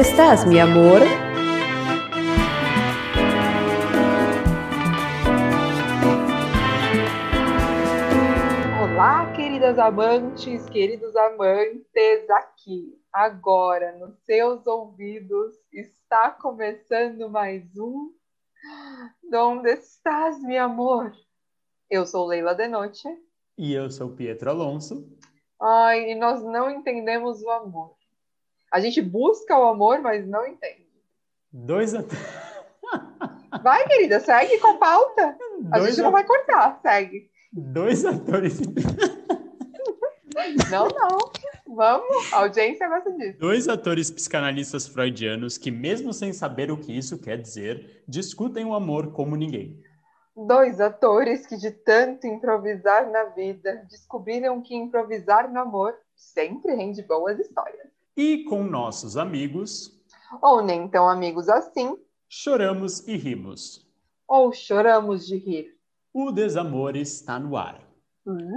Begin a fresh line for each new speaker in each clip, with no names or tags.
¿Dónde estás, mi amor?
Olá, queridas amantes, queridos amantes, aqui, agora, nos seus ouvidos, está começando mais um Onde estás, meu amor? Eu sou Leila Denoche.
E eu sou Pietro Alonso.
Ai, e nós não entendemos o amor. A gente busca o amor, mas não entende.
Dois a...
Vai, querida, segue com pauta. A
Dois
gente
a-
não vai cortar, segue.
Dois atores.
Não, não. Vamos, a audiência gosta disso.
Dois atores psicanalistas freudianos que, mesmo sem saber o que isso quer dizer, discutem o amor como ninguém.
Dois atores que, de tanto improvisar na vida, descobriram que improvisar no amor sempre rende boas histórias.
E com nossos amigos,
Ou nem tão amigos assim,
choramos e rimos.
ou choramos de rir.
O desamor está no ar.
Hum,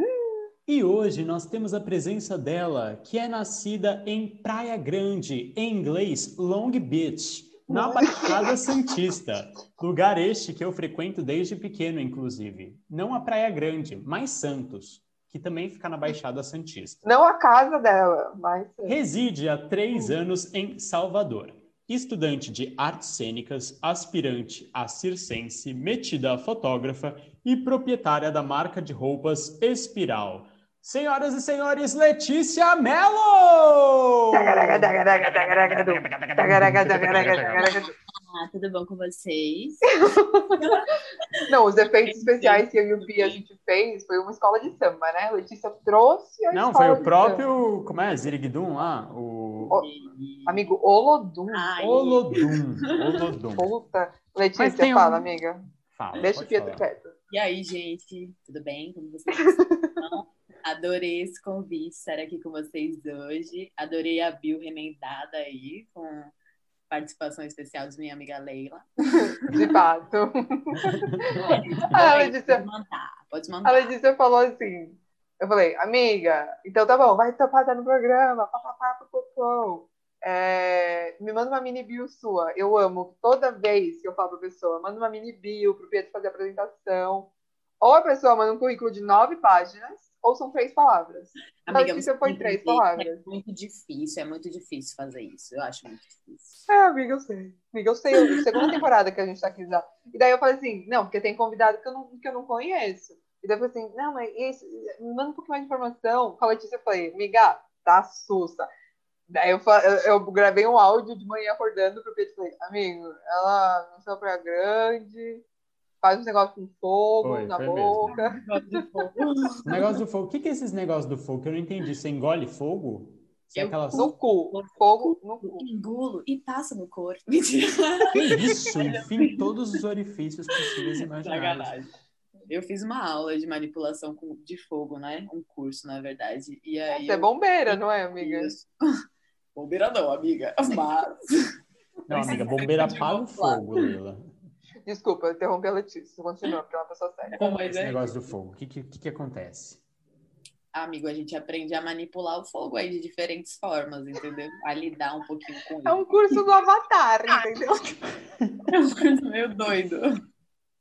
E hoje nós temos a presença dela, que é nascida em Praia Grande, em inglês Long Beach, na Baixada Santista. Lugar este que eu frequento desde pequeno, inclusive. Não a Praia Grande, mas Santos, que também fica na Baixada Santista.
Não a casa dela, mas.
Reside há três anos em Salvador. Estudante de artes cênicas, aspirante a circense, metida a fotógrafa e proprietária da marca de roupas Espiral. Senhoras e senhores, Letícia Mello!
Ah, tudo bom com vocês?
Não, os efeitos especiais que eu e o Bia a gente fez foi uma escola de samba, né? Letícia trouxe a
Não, foi o próprio. Como é? Ziriguidum lá? O.
Samba. Amigo Olodum.
Ai,
Olodum. Olodum.
Puta. Letícia,
um-
fala, amiga.
Fala,
Deixa o Pietro
falar.
quieto.
e aí, gente? Tudo bem? Como vocês estão? Adorei esse convite, estar aqui com vocês hoje. Adorei a Bill remendada aí, com participação especial de minha amiga Leila.
De fato.
Aí,
Letícia.
Pode mandar, pode mandar.
Letícia falou assim. Eu falei, amiga, então tá bom, vai topar tá no programa. Pá, pá, pá, pá, pá, pá. É, me manda uma mini bio sua. Eu amo toda vez que eu falo pra pessoa, manda uma mini bio pro Pedro fazer a apresentação. Ou a pessoa manda um currículo de nove páginas, ou são três palavras. A Letícia
você
foi
tem que
três
ver,
palavras.
É muito difícil, é muito difícil fazer isso. Eu acho muito difícil.
É, amiga, eu sei. Amiga, eu sei. É a segunda temporada que a gente tá aqui já. E daí eu falei assim, não, porque tem convidado que eu não, que eu não conheço. E daí eu falei assim, não, mas isso, me manda um pouco mais de informação. Com a Letícia eu falei, amiga, tá sussa. Daí eu, eu, eu gravei um áudio de manhã acordando pro Pedro e falei, amigo, ela não saiu pra grande, faz uns negócios com fogo
Foi,
na
foi
boca.
O negócio do fogo. O que, que é esses negócios do fogo? Que eu não entendi. Você engole fogo? Você é
Eu-
aquelas...
No cu. Fogo no cu.
Engulo e passa no corpo. Mentira.
Que isso? Enfim, todos os orifícios possíveis e imagináveis.
Sacanagem. Eu fiz uma aula de manipulação com- de fogo, né? Um curso, na verdade. E aí.
Você é
eu-
bombeira, não é, amiga?
Isso. Bombeira não, amiga. Mas.
Não, amiga, bombeira apaga o fogo, Leila.
Desculpa, eu interrompi a Letícia. Continua, porque é uma pessoa séria.
Não, mas
Esse
é-
negócio do fogo. O que, que, que, acontece?
Amigo, a gente aprende a manipular o fogo aí de diferentes formas, entendeu? A lidar um pouquinho com
É um curso do Avatar, entendeu?
isso. Meio doido.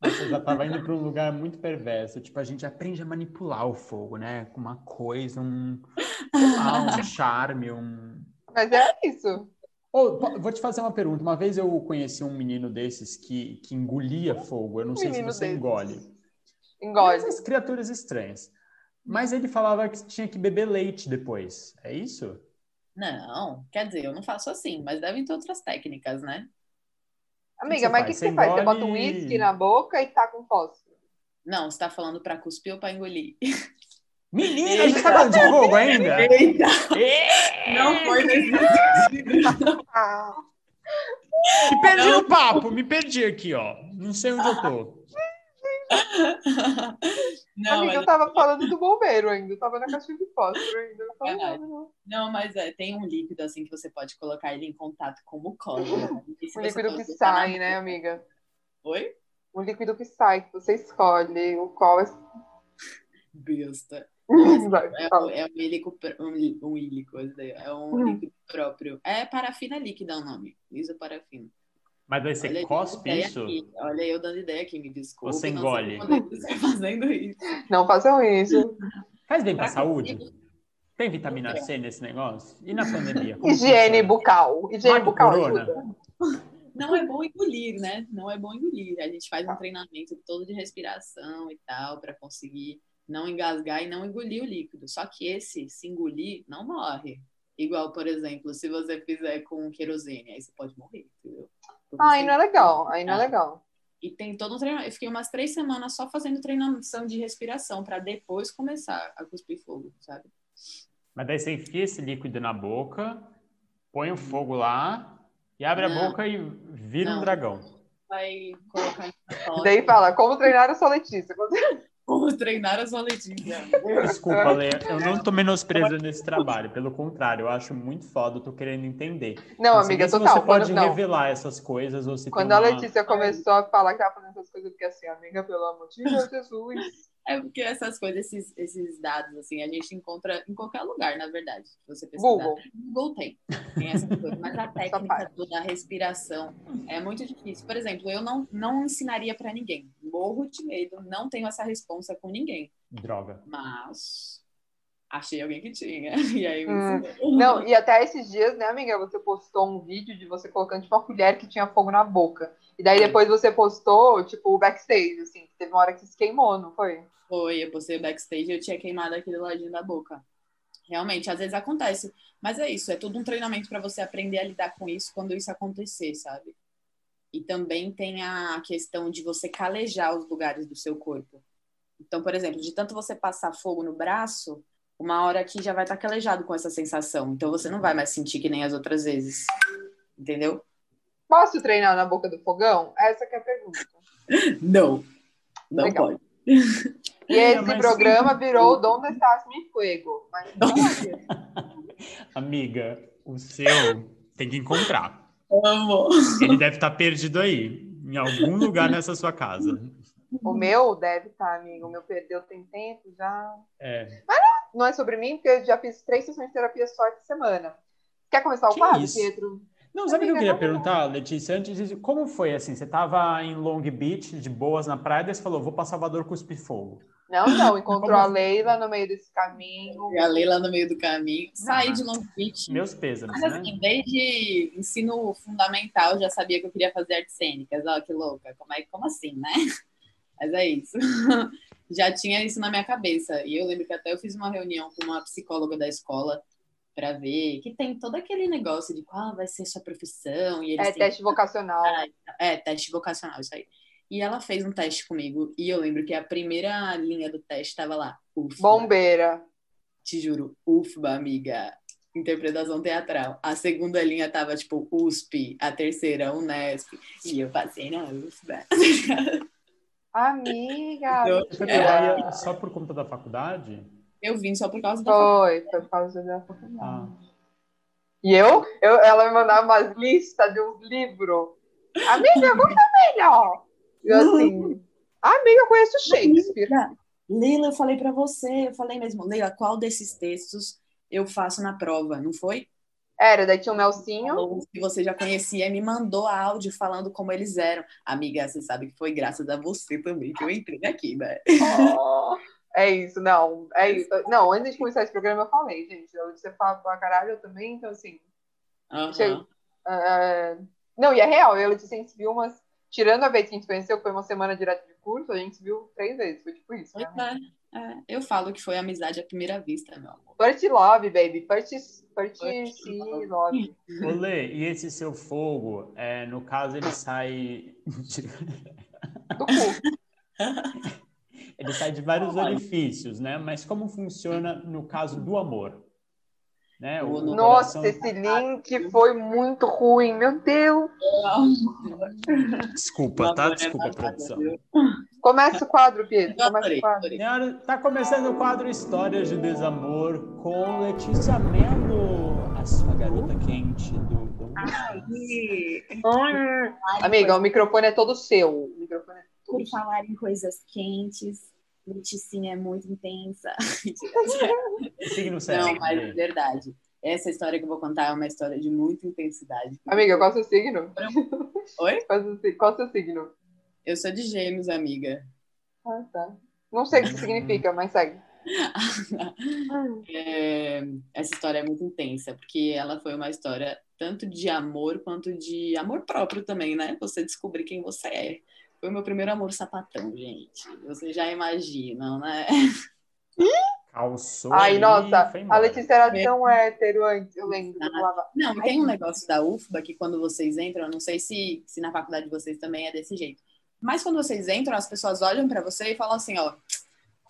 Nossa, eu já tava indo para um lugar muito perverso. Tipo, a gente aprende a manipular o fogo, né? Com uma coisa, um, um charme, um.
Mas é isso.
Po- vou te fazer uma pergunta. Uma vez eu conheci um menino desses que, que engolia fogo. Eu não sei se você
desses.
engole.
Engole.
Essas criaturas estranhas. Mas ele falava que tinha que beber leite depois. É isso?
Não, quer dizer, eu não faço assim, mas devem ter outras técnicas, né?
Amiga, mas o que, você
Você
faz? Você
engole-
bota um uísque na boca e tá com fósforo.
Não, você tá falando pra cuspir ou pra engolir?
Menina, a gente tá falando de fogo ainda?
Eita! Não foi nesse sentido.
Me perdi no papo, me perdi aqui, ó. Não sei onde eu tô.
Não,
amiga,
mas,
eu tava falando do bombeiro ainda. Eu tava na caixinha de fósforo ainda. Não, não.
não, mas é, tem um líquido assim que você pode colocar ele em contato com mucosa. né? E se
Um
você
líquido que sai, né, amiga?
Oi?
Um líquido que sai, que você escolhe o qual é.
Besta. É, um- é um ílico, um, um ílico, é um líquido próprio. É parafina líquida o nome, isoparafina.
Mas daí você
Olha,
cospe isso?
aqui. Olha, eu dando ideia aqui, me desculpe.
Você
não
engole.
quando você está fazendo isso.
Não façam isso.
Faz bem pra
Pra
saúde?
conseguir.
Tem vitamina C nesse negócio? E na pandemia? Como
Higiene
funciona?
bucal. Higiene bucal
corona.
ajuda.
Não é bom engolir, né? Não é bom engolir. A gente faz um treinamento todo de respiração e tal, para conseguir não engasgar e não engolir o líquido. Só que esse, se engolir, não morre. Igual, por exemplo, se você fizer com querosene, aí você pode morrer, entendeu? Porque
Ah, aí não é legal. Aí não é
Ah.
legal.
E tem todo um treinamento. Eu fiquei umas três semanas só fazendo treinamento de respiração para depois começar a cuspir fogo, sabe?
Mas daí você enfia esse líquido na boca, põe o fogo lá e abre a
Não.
boca e vira um
Não.
dragão.
Vai colocar em
daí fala, como treinar a sua Letícia?
Como treinar a sua Letícia.
Desculpa, Lê, eu não tô menosprezando esse trabalho. Pelo contrário, eu acho muito foda, eu tô querendo entender.
Não,
sei
amiga, total.
você pode
Quando, não.
revelar essas coisas ou se
Quando a
uma...
Letícia começou a falar que tava fazendo essas coisas, eu fiquei assim, amiga, pelo amor de Deus, Jesus.
É porque essas coisas, esses, esses dados, assim, a gente encontra em qualquer lugar, na verdade. Você pesquisar.
Google.
Google tem. Tem essas coisas. Mas a técnica da respiração é muito difícil. Por exemplo, eu não, não ensinaria para ninguém. Morro de medo, não tenho essa responsa com ninguém.
Droga.
Mas achei alguém que tinha. E aí
Hum. Não, e até esses dias, né, amiga, você postou um vídeo de você colocando tipo, uma colher que tinha fogo na boca. E daí depois você postou, tipo, o backstage, assim, que teve uma hora que se queimou, não foi?
Foi, eu postei o backstage e eu tinha queimado aquele ladinho da boca. Realmente, às vezes acontece. Mas é isso, é todo um treinamento para você aprender a lidar com isso quando isso acontecer, sabe? E também tem a questão de você calejar os lugares do seu corpo. Então, por exemplo, de tanto você passar fogo no braço, uma hora aqui já vai estar calejado com essa sensação. Então você não vai mais sentir que nem as outras vezes. Entendeu?
Posso treinar na boca do fogão? Essa que é a pergunta.
Não. Não
Legal.
pode.
E
É,
esse
mas-
programa virou Donde Estás Mi Fuego. Mas não é.
Amiga, o seu tem que encontrar.
Amo.
Ele deve estar perdido aí, em algum lugar nessa sua casa.
o meu deve estar, amigo. O meu perdeu tem tempo já.
É.
Não é sobre mim, porque eu já fiz três sessões de terapia só essa semana. Quer começar o
Que
quadro,
isso?
Pedro?
Não, sabe o que eu queria perguntar, Letícia? Antes disso, como foi assim? Você estava em Long Beach, de boas na praia, daí você falou, vou para Salvador cuspir fogo.
Não, não. Encontrou
Como-
a Leila no meio desse caminho.
Galei lá no meio do caminho. Saí
Ah.
de Long Beach.
Meus pêsames,
Mas
né?
assim, desde ensino fundamental já sabia que eu queria fazer artes cênicas. Ó, que louca. Como, é, como assim, né? Mas é isso. já tinha isso na minha cabeça. E eu lembro que até eu fiz uma reunião com uma psicóloga da escola para ver que tem todo aquele negócio de qual vai ser sua profissão. E eles
É
têm
teste vocacional.
é, teste vocacional, isso aí. E ela fez um teste comigo. E eu lembro que a primeira linha do teste estava lá. UFBA.
Bombeira.
Te juro, UFBA, amiga. Interpretação teatral. A segunda linha tava, tipo, USP. A terceira, Unesp. E eu passei na UFBA.
Amiga.
Pra lá só por conta da faculdade?
Eu vim só por causa da
Foi, foi por causa da faculdade.
Ah.
E eu, eu, ela me mandava umas listas de um livro. Amiga, é melhor? Eu assim, amiga, eu conheço Shakespeare.
Leila, eu falei pra você, eu falei mesmo, Leila, qual desses textos eu faço na prova, não foi?
Era, daí tinha o Nelsinho.
Ou que você já conhecia, me mandou áudio falando como eles eram. Amiga, você sabe que foi graças a você também que eu entrei aqui, né?
Oh, é isso, não. É isso. Não, antes de começar esse programa, eu falei, gente. Você fala pra caralho, eu também, então assim.
Aham.
Chega- é, Não, e é real, eu e a Letícia, a gente se viu umas. Tirando a vez que a gente conheceu, que foi uma semana direto de curso, a gente se viu três vezes. Foi tipo isso. Né?
é, é. Eu falo que foi amizade à primeira vista, meu amor.
First love, baby. First, first,
First love.
love.
Olê, e esse seu fogo, é, no caso, ele sai.
Do cu.
ele sai de vários
Olha.
orifícios, né? Mas como funciona no caso do amor? Né? O, o
Nossa,
coração-
esse link foi muito ruim, meu Deus.
Desculpa, tá? Desculpa, produção.
Começa o quadro, Pedro. Começa o quadro.
Senhora, tá começando o quadro Histórias de Desamor com Letícia Mello, a sua garota quente do.
Amiga, o microfone é todo seu. O microfone é todo
Por falar em coisas quentes, Leticinha é muito intensa.
Signo
Não,
certo.
mas é verdade. Essa história que eu vou contar é uma história de muita intensidade.
Amiga, qual é o seu signo?
Oi?
Qual é o seu si- qual é o seu signo?
Eu sou de gêmeos, amiga.
Ah, tá. Não sei o que significa, mas segue.
É, essa história é muito intensa, porque ela foi uma história tanto de amor quanto de amor próprio também, né? Você descobrir quem você é. Foi o meu primeiro amor sapatão, gente. Vocês já imaginam, né?
Calçou.
Ai, nossa, a. Letícia era tão hétero antes, eu lembro. que eu falava,
Não, tem um negócio da UFBA que quando vocês entram, eu não sei se, se na faculdade de vocês também é desse jeito, mas quando vocês entram, as pessoas olham pra você e falam assim, ó,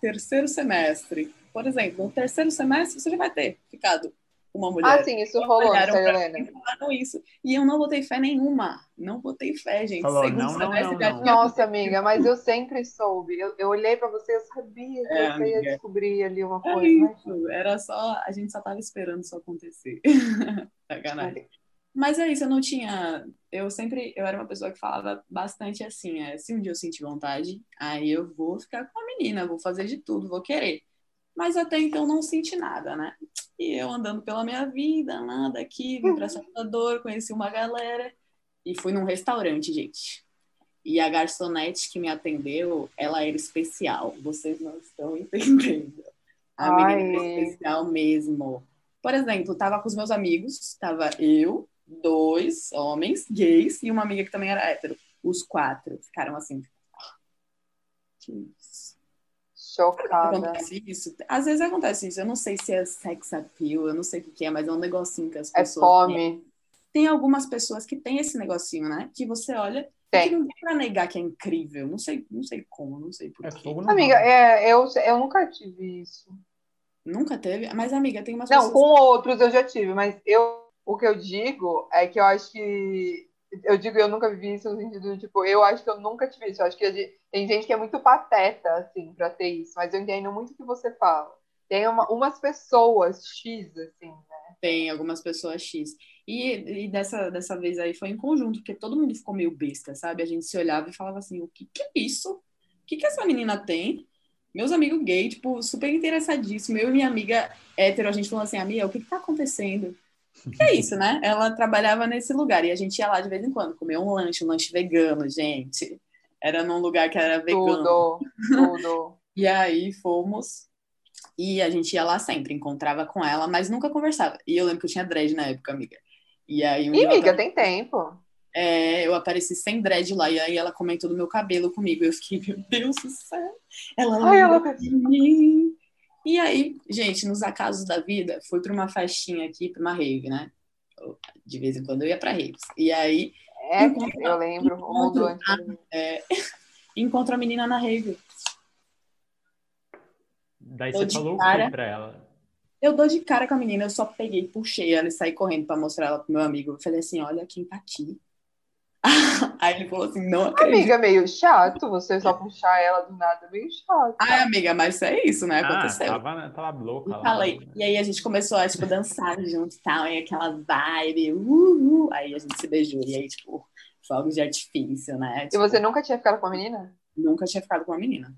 terceiro semestre. Por exemplo, no terceiro semestre você já vai ter ficado uma mulher.
Ah, sim, isso rolou, Helena.
e falaram isso. E eu não botei fé nenhuma. Não botei fé, gente.
Falou,
Segundo
não, não, não, não.
Nossa, amiga, mas eu sempre soube. Eu, eu olhei pra você, eu sabia que
É,
você ia descobrir ali uma
É
coisa. mas-
isso. Era só. A gente só tava esperando isso acontecer. Sacanagem. Mas é isso, eu não tinha. Eu sempre. Eu era uma pessoa que falava bastante assim: é, se um dia eu sentir vontade, aí eu vou ficar com a menina, vou fazer de tudo, vou querer. Mas até então não senti nada, né? E eu andando pela minha vida, nada aqui, vim pra Salvador, conheci uma galera e fui num restaurante, gente. E a garçonete que me atendeu, ela era especial. Vocês não estão entendendo. A menina era especial mesmo. Por exemplo, tava com os meus amigos, tava eu, dois homens gays e uma amiga que também era hétero. Os quatro ficaram assim. Que isso?
Chocada.
Acontece isso? Às vezes acontece isso. Eu não sei se é sex appeal, eu não sei o que que é, mas é um negocinho que as
É
pessoas têm.
fome.
Tem algumas pessoas que têm esse negocinho, né? Que você olha e que
Tem.
não dá pra negar que é incrível. Não sei, não sei como, não sei
É
porquê.
fogo no
Amiga, é, eu, eu nunca tive isso.
Nunca teve? Mas, amiga, tem umas
Não,
pessoas.
com outros eu já tive, mas eu, o que eu digo é que eu acho que. Eu digo eu nunca vivi isso no sentido tipo, eu acho que eu nunca tive isso. Eu acho que gente- tem gente que é muito pateta, assim, pra ter isso, mas eu entendo muito o que você fala. Tem uma- umas pessoas X, assim, né?
Tem algumas pessoas X. E, e dessa, dessa vez aí foi em conjunto, porque todo mundo ficou meio besta, sabe? A gente se olhava e falava assim: o que, que é isso? O que, que essa menina tem? Meus amigos gay, tipo, super interessadíssimo. Eu e minha amiga hétero, a gente falou assim: amiga, o que, que tá acontecendo? É isso, né? Ela trabalhava nesse lugar e a gente ia lá de vez em quando comer um lanche, um lanche vegano, gente. Era num lugar que era vegano.
Tudo, tudo.
E aí fomos. E a gente ia lá sempre, encontrava com ela, mas nunca conversava. E eu lembro que eu tinha dread na época, amiga. E aí um eu,
amiga,
apare-
tem tempo.
é, eu apareci sem dread lá, e aí ela comentou do meu cabelo comigo. Eu fiquei, meu Deus do céu, ela
Ai,
lembra
ela-
de mim. E aí, gente, nos acasos da vida, fui pra uma festinha aqui, pra uma rave, né? De vez em quando eu ia pra raves. E aí,
É, eu lembro. O mundo antes.
é, encontro a menina na rave.
Daí
Tô
você
de
falou o
cara.
que pra ela?
Eu dou de cara com a menina, eu só peguei, puxei ela e saí correndo pra mostrar ela pro meu amigo. Eu falei assim: olha quem tá aqui. Aí ele falou assim: não acredito.
Amiga, meio chato você só puxar ela do nada, meio chato.
Ai, amiga, mas isso é isso, né?
Ah,
Aconteceu.
tava, tava louca
E
lá.
falei. E aí a gente começou a, tipo, dançar junto e tal, e aquela vibe, uh, uh. Aí a gente se beijou, e aí, tipo, fogos de artifício, né?
E
Tipo,
você nunca tinha ficado com a menina?
nunca tinha ficado com uma menina.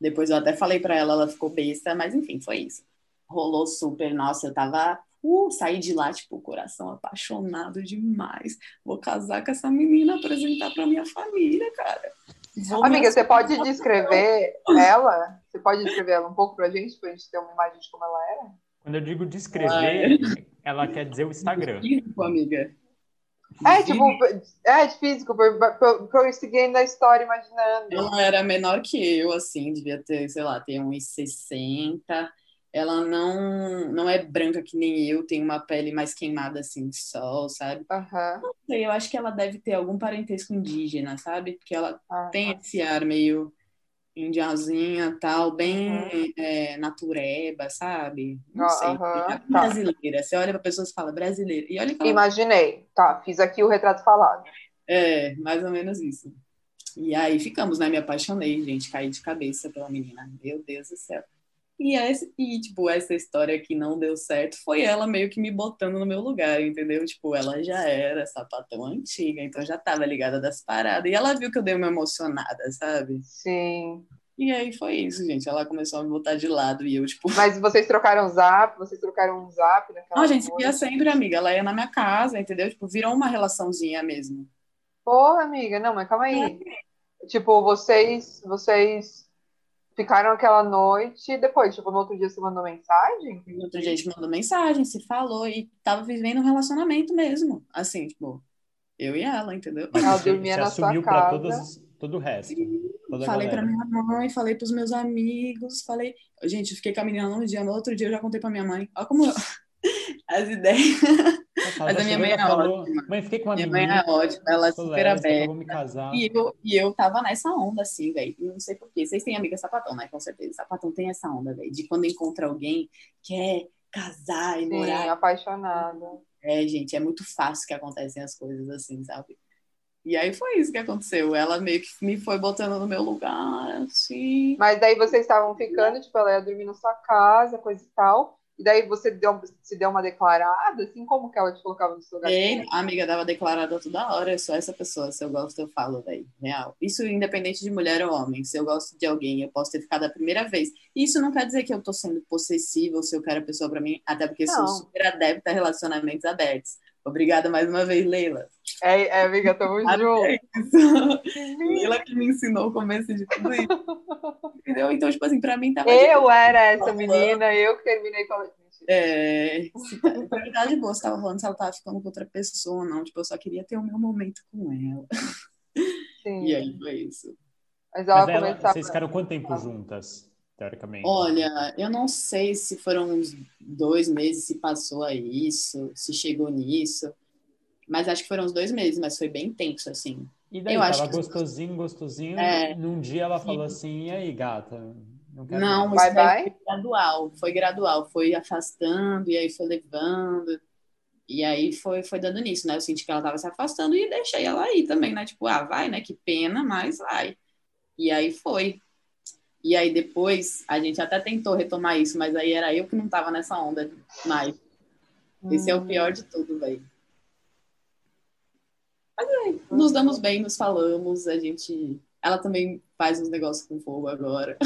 Depois eu até falei pra ela, ela ficou besta, mas enfim, foi isso. Rolou super, nossa, eu tava. Uh, saí de lá, tipo, coração apaixonado demais. Vou casar com essa menina, apresentar pra minha família, cara. Vou
Amiga, você pode descrever ela? Você pode descrever ela um pouco pra gente, pra gente ter uma imagem de como ela era?
Quando eu digo descrever, ela quer dizer o Instagram.
Físico, amiga.
É, tipo, é de físico, pra, eu ir seguindo a história, imaginando.
Ela era menor que eu, assim, devia ter, sei lá, tem uns 60. Ela não, não é branca que nem eu, tem uma pele mais queimada, assim, de sol, sabe?
Aham.
Não sei, eu acho que ela deve ter algum parentesco indígena, sabe? Porque ela
aham.
tem esse ar meio indiazinha, tal, bem é, natureba, sabe? Não sei. É
tá.
brasileira. Você olha pra pessoa e fala brasileira. E olha que ela
Imaginei. Tá, fiz aqui o retrato falado.
É, mais ou menos isso. E aí ficamos, né? Me apaixonei, gente, caí de cabeça pela menina. Meu Deus do céu. E, esse, e, tipo, essa história que não deu certo foi ela meio que me botando no meu lugar, entendeu? Tipo, ela já era sapatão antiga, então já tava ligada das paradas. E ela viu que eu dei uma emocionada, sabe?
Sim.
E aí foi isso, gente. Ela começou a me botar de lado e eu, tipo.
Mas vocês trocaram zap, vocês trocaram um zap naquela.
Não, a gente via sempre, amiga. Ela ia na minha casa, entendeu? Tipo, virou uma relaçãozinha mesmo.
Porra, amiga, não, mas calma aí. Tipo, vocês, vocês ficaram aquela noite e depois, tipo, no outro dia você mandou mensagem?
No outro dia a gente mandou mensagem, se falou e tava vivendo um relacionamento mesmo. Assim, tipo, eu e ela, entendeu?
Mas
Ela
você,
dormia
você
na sua
pra
casa.
todos, todo o resto.
Falei pra
galera.
minha mãe, falei pros meus amigos, falei. Gente, eu fiquei com a menina um dia, no outro dia eu já contei pra minha mãe. Olha como eu- as ideias.
Nossa,
Mas a minha mãe é
falou,
ótima.
Mãe, fiquei com uma
Minha mãe é ótima, ela é super aberta.
vou me casar.
E eu, e eu tava nessa onda, assim, velho. Não sei porquê. Vocês têm amiga sapatão, né? Com certeza. Sapatão tem essa onda, velho. De quando encontra alguém que quer casar e
Sim,
morar.
apaixonada.
É, gente, é muito fácil que acontecem as coisas assim, sabe? E aí foi isso que aconteceu. Ela meio que me foi botando no meu lugar, assim.
Mas daí vocês estavam ficando, tipo, ela ia dormir na sua casa, coisa e tal. E daí você deu, se deu uma declarada, assim, como que ela te colocava no seu lugar?
E a amiga dava declarada toda hora, eu sou essa pessoa, se eu gosto, eu falo, velho, real. Isso independente de mulher ou homem. Se eu gosto de alguém, eu posso ter ficado a primeira vez. Isso não quer dizer que eu tô sendo possessiva ou se eu quero a pessoa pra mim, até porque
Não.
sou super adepta a relacionamentos abertos. Obrigada mais uma vez, Leila.
É, é amiga, tamo junto.
Leila que me ensinou o começo de tudo isso. Entendeu? Então, tipo assim, pra mim tava. de
Eu era essa menina, eu que terminei com a Mentira.
É, se tá, na verdade, boa, você tava falando se ela tava ficando com outra pessoa, não. Tipo, eu só queria ter o meu momento com ela.
Sim.
E aí foi isso.
Mas ela
Mas ela,
começava.
vocês ficaram quanto tempo juntas, teoricamente?
Olha, eu não sei se foram uns dois meses, se passou a isso, se chegou nisso. Mas acho que foram uns dois meses, mas foi bem tenso, assim.
E daí,
eu acho
tava
que-
gostosinho, gostosinho.
É.
Num dia ela falou assim, e aí, gata? Não, quero
Não,
mais."
isso
Bye,
daí
bye?
foi gradual, foi gradual, foi afastando, e aí foi levando, e aí foi, foi dando nisso, né? Eu senti que ela tava se afastando e deixei ela aí também, né? Tipo, ah, vai, né? Que pena, mas vai. E aí foi. E aí depois, a gente até tentou retomar isso, mas aí era eu que não tava nessa onda mais. Esse é o pior de tudo, velho. Mas aí, nos damos bem, nos falamos, a gente... Ela também faz uns negócios com fogo agora.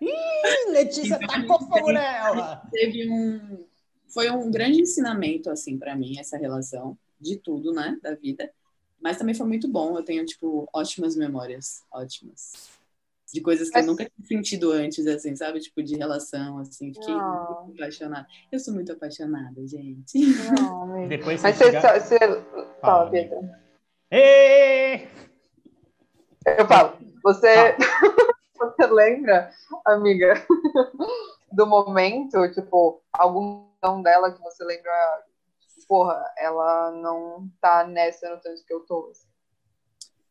Ih, Letícia
Então,
tacou fogo nela!
teve um foi um grande ensinamento assim para mim essa relação de tudo né da vida mas também foi muito bom eu tenho tipo ótimas memórias ótimas de coisas que eu nunca tinha sentido antes assim sabe tipo de relação assim fiquei
Não.
muito apaixonada eu sou muito apaixonada gente
Não.
Depois
Mas
você
você.
chegar-
você...
Fala,
Fala,
amiga.
Pedro.
Ê!
Eu falo. Você. você lembra, amiga, do momento, tipo, algum dela que você lembra. Porra, ela não tá nessa no tanto que eu tô. assim.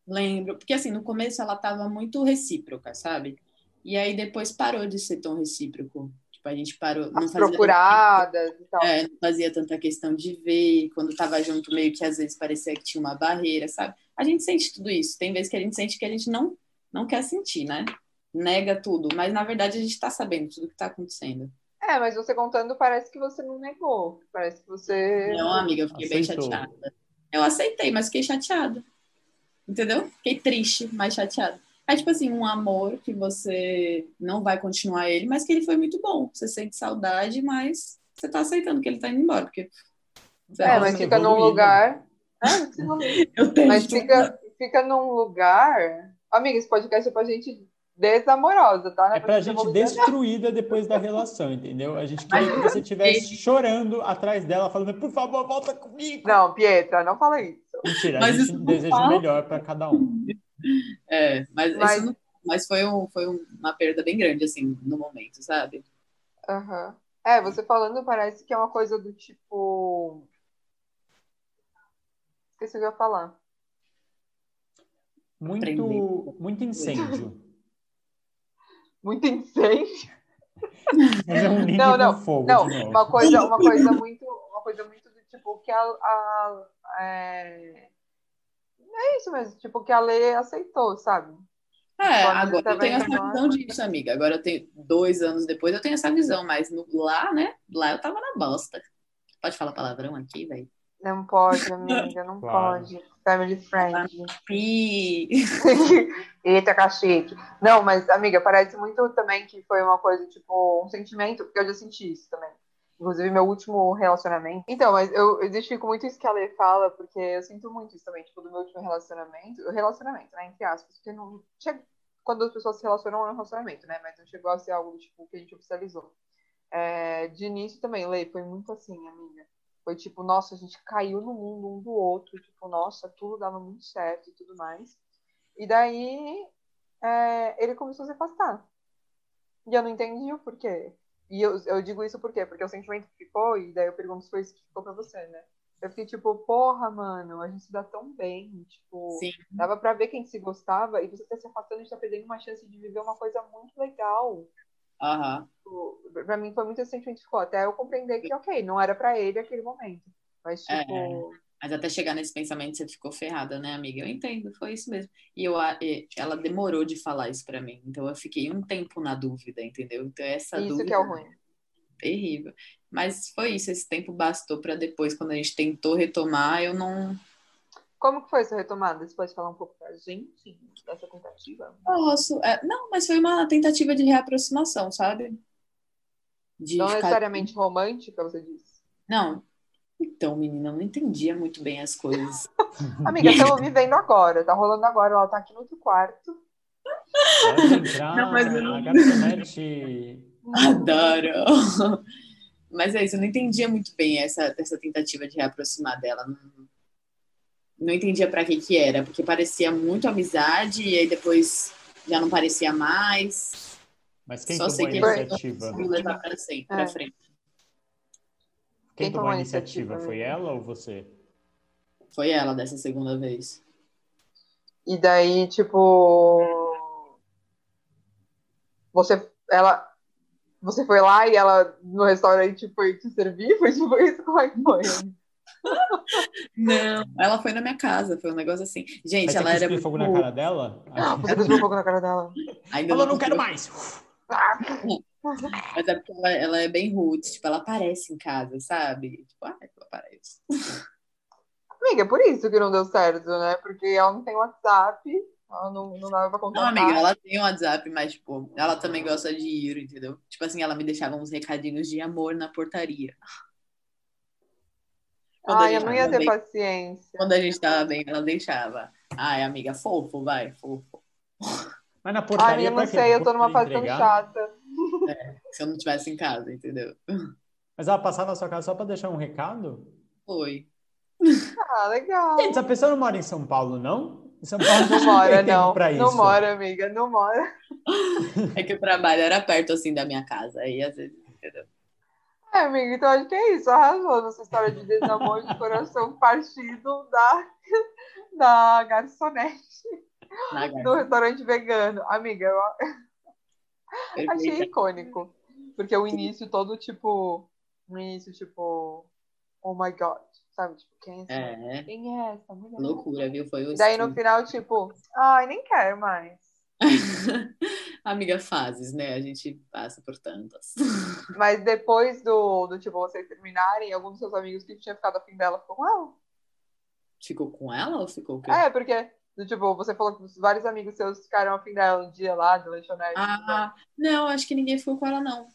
Lembro porque assim no começo ela tava muito recíproca sabe e aí depois parou de ser tão recíproco tipo a gente parou não
As
fazia
procuradas e tal.
É, não fazia tanta questão de ver, quando tava junto, meio que às vezes parecia que tinha uma barreira, sabe? A gente sente tudo isso. Tem vezes que a gente sente que a gente não, não quer sentir, né? Nega tudo, mas na verdade a gente tá sabendo tudo que tá acontecendo.
É, mas você contando parece que você não negou. Parece que você.
Não, amiga, eu fiquei bem
Aceitou.
chateada. Eu aceitei, mas fiquei chateada. Entendeu? Fiquei triste, mas chateada. É tipo assim, um amor que você não vai continuar ele, mas que ele foi muito bom. Você sente saudade, mas você tá aceitando que ele tá indo embora, porque.
É,
lá,
mas fica num lugar. É, não-
eu tenho
Mas fica, fica num lugar. Amiga, esse podcast é pra gente desamorosa, tá?
É pra gente destruída depois da relação, entendeu? A gente queria que você estivesse chorando atrás dela, falando, por favor, volta comigo.
Não, Pietra, não fala isso.
Mentira,
Mas
a gente deseja o melhor pra cada um.
É, mas,
Mas-
isso não- mas foi, um, foi um- uma perda bem grande, assim, no momento, sabe?
Aham. É, você falando parece que é uma coisa do tipo. Esqueci o que eu ia falar.
Muito,
Aprender.
muito incêndio.
Muito incêndio.
Mas é um link
Não, não,
fogo
Não,
de
uma coisa, uma coisa muito, uma coisa muito do tipo que a, a- é... é isso mesmo, tipo que a lei aceitou, sabe?
É,
Quando
agora eu tenho essa visão disso, amiga. Agora eu tenho dois anos depois, eu tenho essa visão, mas no- lá, né? Lá eu tava na bosta. Pode falar palavrão aqui, velho?
Não pode, amiga, não
Claro.
pode. Family friendly.
Ih,
Eita, cachete. Não, mas, amiga, parece muito também que foi uma coisa, tipo, um sentimento, porque eu já senti isso também. Inclusive, meu último relacionamento. Então, mas eu, eu identifico muito isso que a Lê fala, porque eu sinto muito isso também, tipo, do meu último relacionamento. Relacionamento, né, entre aspas, porque não. Chega, quando as pessoas se relacionam, é um relacionamento, né, mas não chegou a ser algo, tipo, que a gente oficializou. É, de início também, Lê, foi muito assim, amiga. Foi tipo, nossa, a gente caiu no mundo um do outro, tipo, nossa, tudo dava muito certo e tudo mais. E daí é, ele começou a se afastar. E eu não entendi o porquê. E eu, eu digo isso por quê? Porque o sentimento que ficou, e daí eu pergunto se foi isso que ficou pra você, né? Eu fiquei tipo, porra, mano, a gente se dá tão bem. Tipo,
sim.
dava pra ver quem se gostava e você tá se afastando e tá perdendo uma chance de viver uma coisa muito legal.
Aham.
Tipo, pra mim foi muito esse sentimento que ficou. Até eu compreender que, ok, não era pra ele aquele momento. Mas,
É.
tipo,
Mas até chegar nesse pensamento você ficou ferrada, né, amiga? Eu entendo, foi isso mesmo. E eu, ela demorou de falar isso pra mim. Então eu fiquei um tempo na dúvida, entendeu? Então essa
isso
dúvida
que é o ruim.
terrível. Mas foi isso, esse tempo bastou pra depois, quando a gente tentou retomar, eu não
Como que foi essa retomada? Você pode falar um pouco pra gente dessa tentativa?
posso. é, não, mas foi uma tentativa de reaproximação, sabe? De
Não
ficar-
necessariamente romântica, você disse.
Não. Então, menina, eu não entendia muito bem as coisas.
Amiga, estamos vivendo agora, tá rolando agora, ela tá aqui no outro quarto.
Pode entrar
Não, mas eu não-
na garçonete.
Adoro! Mas é isso, eu não entendia muito bem essa, essa tentativa de reaproximar dela. Não, não entendia pra que que era, porque parecia muito amizade e aí depois já não parecia mais.
Mas quem
Só
tomou a iniciativa?
Conseguiu levar pra sempre, pra
É.
frente.
Quem
Quem
tomou a iniciativa? Foi ela ou você?
Foi ela dessa segunda vez.
E daí, tipo. Você. Ela. Você foi lá e ela no restaurante foi te servir? Foi tipo isso? Como é que foi?
Não, ela foi na minha casa, foi um negócio assim. Gente,
Aí você
ela era.
cuspiu fogo na
muito-
cara dela?
Você cuspiu fogo na cara dela.
Ainda
Falou, não quero
cuspiu,
mais!
Mas é porque ela, ela é bem roots, tipo, ela aparece em casa, sabe? Tipo, ah, ela aparece.
Amiga, por isso que não deu certo, né? Porque ela não tem WhatsApp, ela não, não dava pra
Não,
contar.
amiga, ela tem um WhatsApp, mas, tipo, ela também gosta de ir, entendeu? Tipo assim, ela me deixava uns recadinhos de amor na portaria. Quando
Ai, eu não ia ter
bem-
paciência.
Quando a gente tava bem, ela deixava. Ai, amiga, fofo, vai, fofo.
Mas na
Ai,
portaria,
amiga, não
pra quê?
sei, eu tô numa fase tão chata.
Se eu não tivesse em casa, entendeu?
Mas ela passava na sua casa só pra deixar um recado?
Foi.
Ah, legal.
Gente, essa pessoa não mora em São Paulo, não? Em São Paulo
Não mora,
tem tempo
não.
pra isso.
Não mora, amiga, não mora.
É que o trabalho era perto, assim, da minha casa. Aí, às vezes, entendeu?
É, amiga, então acho que é isso. Arrasou nessa história de desamor de coração partido da, da garçonete do
garça.
restaurante vegano. Amiga, eu achei icônico. Porque o início todo, tipo. No início, tipo. Oh my god. Sabe? Tipo, quem é essa?
É,
Quem é essa mulher?
loucura, viu? Foi o
daí no final, tipo, ai, nem quero mais.
Amiga, fases, né? A gente passa por tantas.
Mas depois do, do tipo, vocês terminarem, algum dos seus amigos que tinha ficado afim dela ficou com ela.
Ficou com ela ou ficou com
É, porque, do tipo, você falou que vários amigos seus ficaram afim dela um dia lá, do lanchonete.
Ah, não, acho que ninguém ficou com ela, não.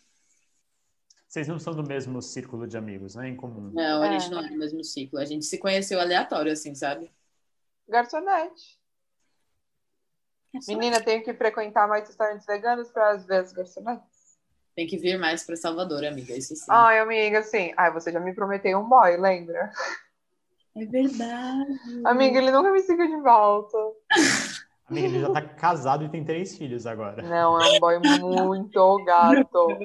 Vocês não são do mesmo círculo de amigos, né? Em comum.
Não, a
É.
gente não é do mesmo ciclo. A gente se conheceu aleatório, assim, sabe?
Garçonete. Menina, tenho que frequentar mais restaurantes veganos para ver as garçonetes.
Tem que vir mais pra Salvador, amiga, isso sim.
Ai, amiga, assim. Ai, você já me prometeu um boy, lembra?
É verdade.
Amiga, ele nunca me seguiu de volta.
Amiga, ele já tá casado e tem três filhos agora.
Não, é um boy muito gato.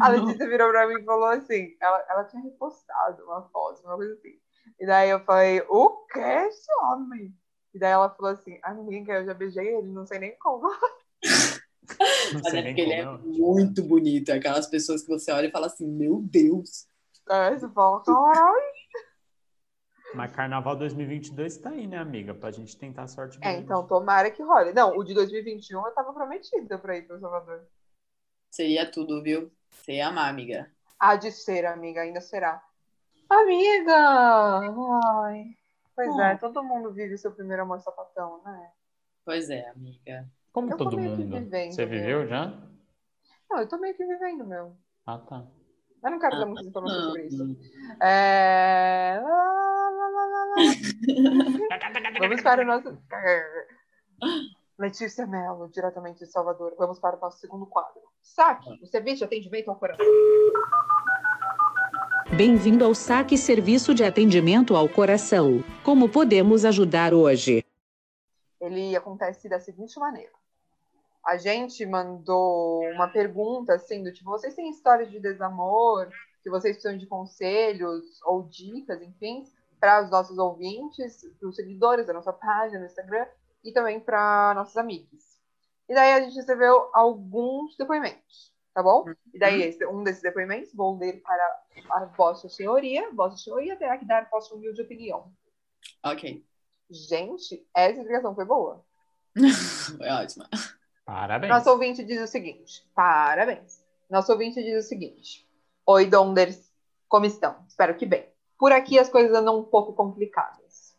A Letícia virou pra mim e falou assim: ela, ela tinha repostado uma foto, uma coisa assim. E daí eu falei: o que é esse homem? E daí ela falou assim: amiga, eu já beijei ele, não sei nem como.
Não
Mas é porque ele é
como.
muito bonito. Aquelas pessoas que você olha e fala assim, meu Deus.
Aí você fala: caralho.
Mas Carnaval 2022 tá aí, né, amiga? Pra gente tentar a sorte.
É, então tomara que role. Não, o de 2021 eu tava prometida pra ir pro Salvador.
Seria tudo, viu? Você ia amar, amiga.
Há de ser, amiga, ainda será. Amiga! Ai. Pois
Hum.
é, todo mundo vive o seu primeiro amor sapatão, né?
Pois é, amiga.
Como
Eu tô
todo
meio que
mundo.
vivendo,
Você
meu.
viveu já?
Não, eu tô meio que vivendo, meu.
Ah, tá.
Eu não quero dar
Ah,
muitas informações sobre isso. É... Vamos para o nosso. Letícia Mello, diretamente de Salvador. Vamos para o nosso segundo quadro. Saque, o serviço de atendimento ao coração.
Bem-vindo ao Saque Serviço de Atendimento ao Coração. Como podemos ajudar hoje?
Ele acontece da seguinte maneira. A gente mandou uma pergunta assim, do tipo, vocês têm histórias de desamor, que vocês precisam de conselhos ou dicas, enfim, para os nossos ouvintes, para os seguidores da nossa página no Instagram e também para nossos amigos. E daí a gente recebeu alguns depoimentos, tá bom? E daí esse- um desses depoimentos vou ler para a vossa senhoria, vossa senhoria terá que dar vossa humilde opinião.
Ok.
Gente, essa explicação foi boa.
Foi ótima.
Parabéns.
Nosso ouvinte diz o seguinte: parabéns. Nosso ouvinte diz o seguinte: Oi, Donders, como estão? Espero que bem. Por aqui as coisas andam um pouco complicadas.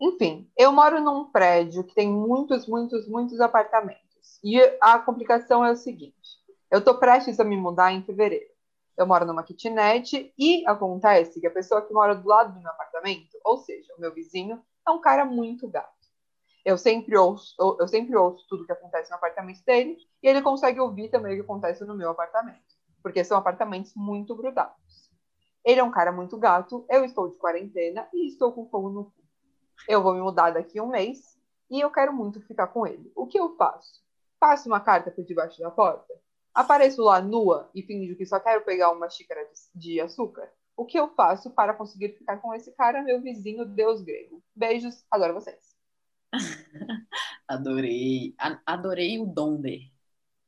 Enfim, eu moro num prédio que tem muitos, muitos, muitos apartamentos. E a complicação é o seguinte: eu tô prestes a me mudar em fevereiro. Eu moro numa kitnet e acontece que a pessoa que mora do lado do meu apartamento, ou seja, o meu vizinho, é um cara muito gato. Eu sempre ouço, eu sempre ouço tudo que acontece no apartamento dele e ele consegue ouvir também o que acontece no meu apartamento, porque são apartamentos muito grudados. Ele é um cara muito gato, eu estou de quarentena e estou com fogo no cu. Eu vou me mudar daqui a um mês e eu quero muito ficar com ele. O que eu faço? Passo uma carta por debaixo da porta? Apareço lá nua e finjo que só quero pegar uma xícara de, de açúcar? O que eu faço para conseguir ficar com esse cara, meu vizinho deus grego? Beijos, adoro vocês.
Adorei. A- Adorei o Donder.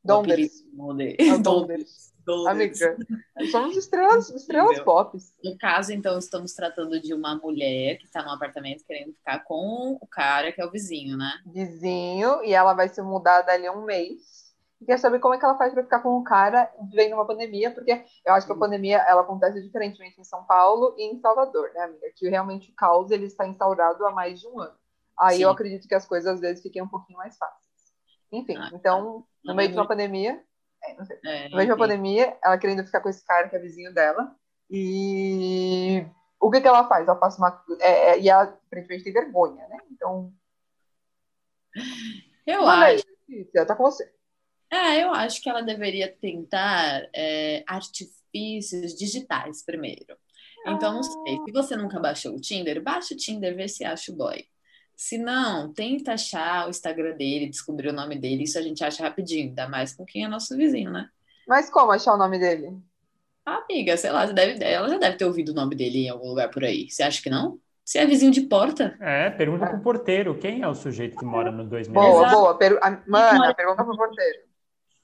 Donders. o
Donders. Donders.
Amiga, somos estrelas, estrelas
Entendeu?
pop.
No caso, então, estamos tratando de uma mulher que está num apartamento querendo ficar com o cara que é o vizinho, né?
Vizinho, e ela vai se mudar dali a um mês. E quer saber como é que ela faz pra ficar com o cara vivendo uma pandemia, porque eu acho que a pandemia ela acontece diferentemente em São Paulo e em Salvador, né, amiga? Que realmente o caos ele está instaurado há mais de um ano. Aí
Sim.
eu acredito que as coisas às vezes fiquem um pouquinho mais fáceis. Enfim,
Ah,
então, no
Não
meio
é
de uma
muito-
pandemia, não sei.
É,
uma
enfim.
pandemia, ela querendo ficar com esse cara que é vizinho dela. E o que, que ela faz? Ela passa uma. é, é, e ela aparentemente tem vergonha, né? Então.
Eu
manda aí,
acho.
Letícia, tá com você.
É, eu acho que ela deveria tentar é, artifícios digitais primeiro. Então, não sei. Se você nunca baixou o Tinder, baixa o Tinder, vê se acha o boy. Se não, tenta achar o Instagram dele, descobrir o nome dele. Isso a gente acha rapidinho, ainda mais com quem é nosso vizinho, né?
Mas como achar o nome dele?
Amiga, sei lá, deve, ela já deve ter ouvido o nome dele em algum lugar por aí. Você acha que não? Você é vizinho de porta?
É, pergunta
É.
pro porteiro. Quem é o sujeito que mora no 2000?
Boa,
Exato.
boa. Per... a- Mana, pergunta pro porteiro.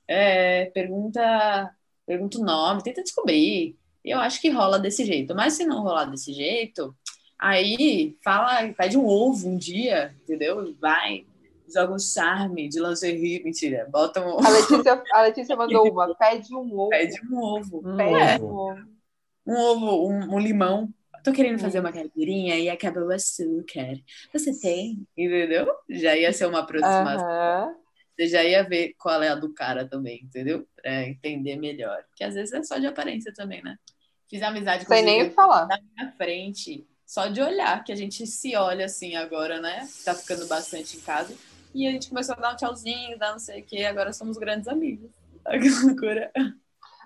É, pergunta, pergunta o nome, tenta descobrir. Eu acho que rola desse jeito. Mas se não rolar desse jeito, aí fala, pede um ovo um dia, entendeu? Vai, joga um charme de lingerie, mentira, bota um,
A Letícia, a Letícia mandou uma. Pede um ovo.
pede um ovo.
Um
Pede
ovo.
um ovo.
Um ovo, um, um limão. Tô querendo fazer
Hum.
uma caipirinha e acabou o açúcar. Você tem? Entendeu? Já ia ser uma aproximação. Você já ia ver qual é a do cara também, entendeu? Pra entender melhor. Porque às vezes é só de aparência também, né? Fiz amizade com
Sem nem que falar.
na minha frente, só de olhar, que a gente se olha assim agora, né? Tá ficando bastante em casa. E a gente começou a dar um tchauzinho, dar não sei o quê, agora somos grandes amigos. Que loucura.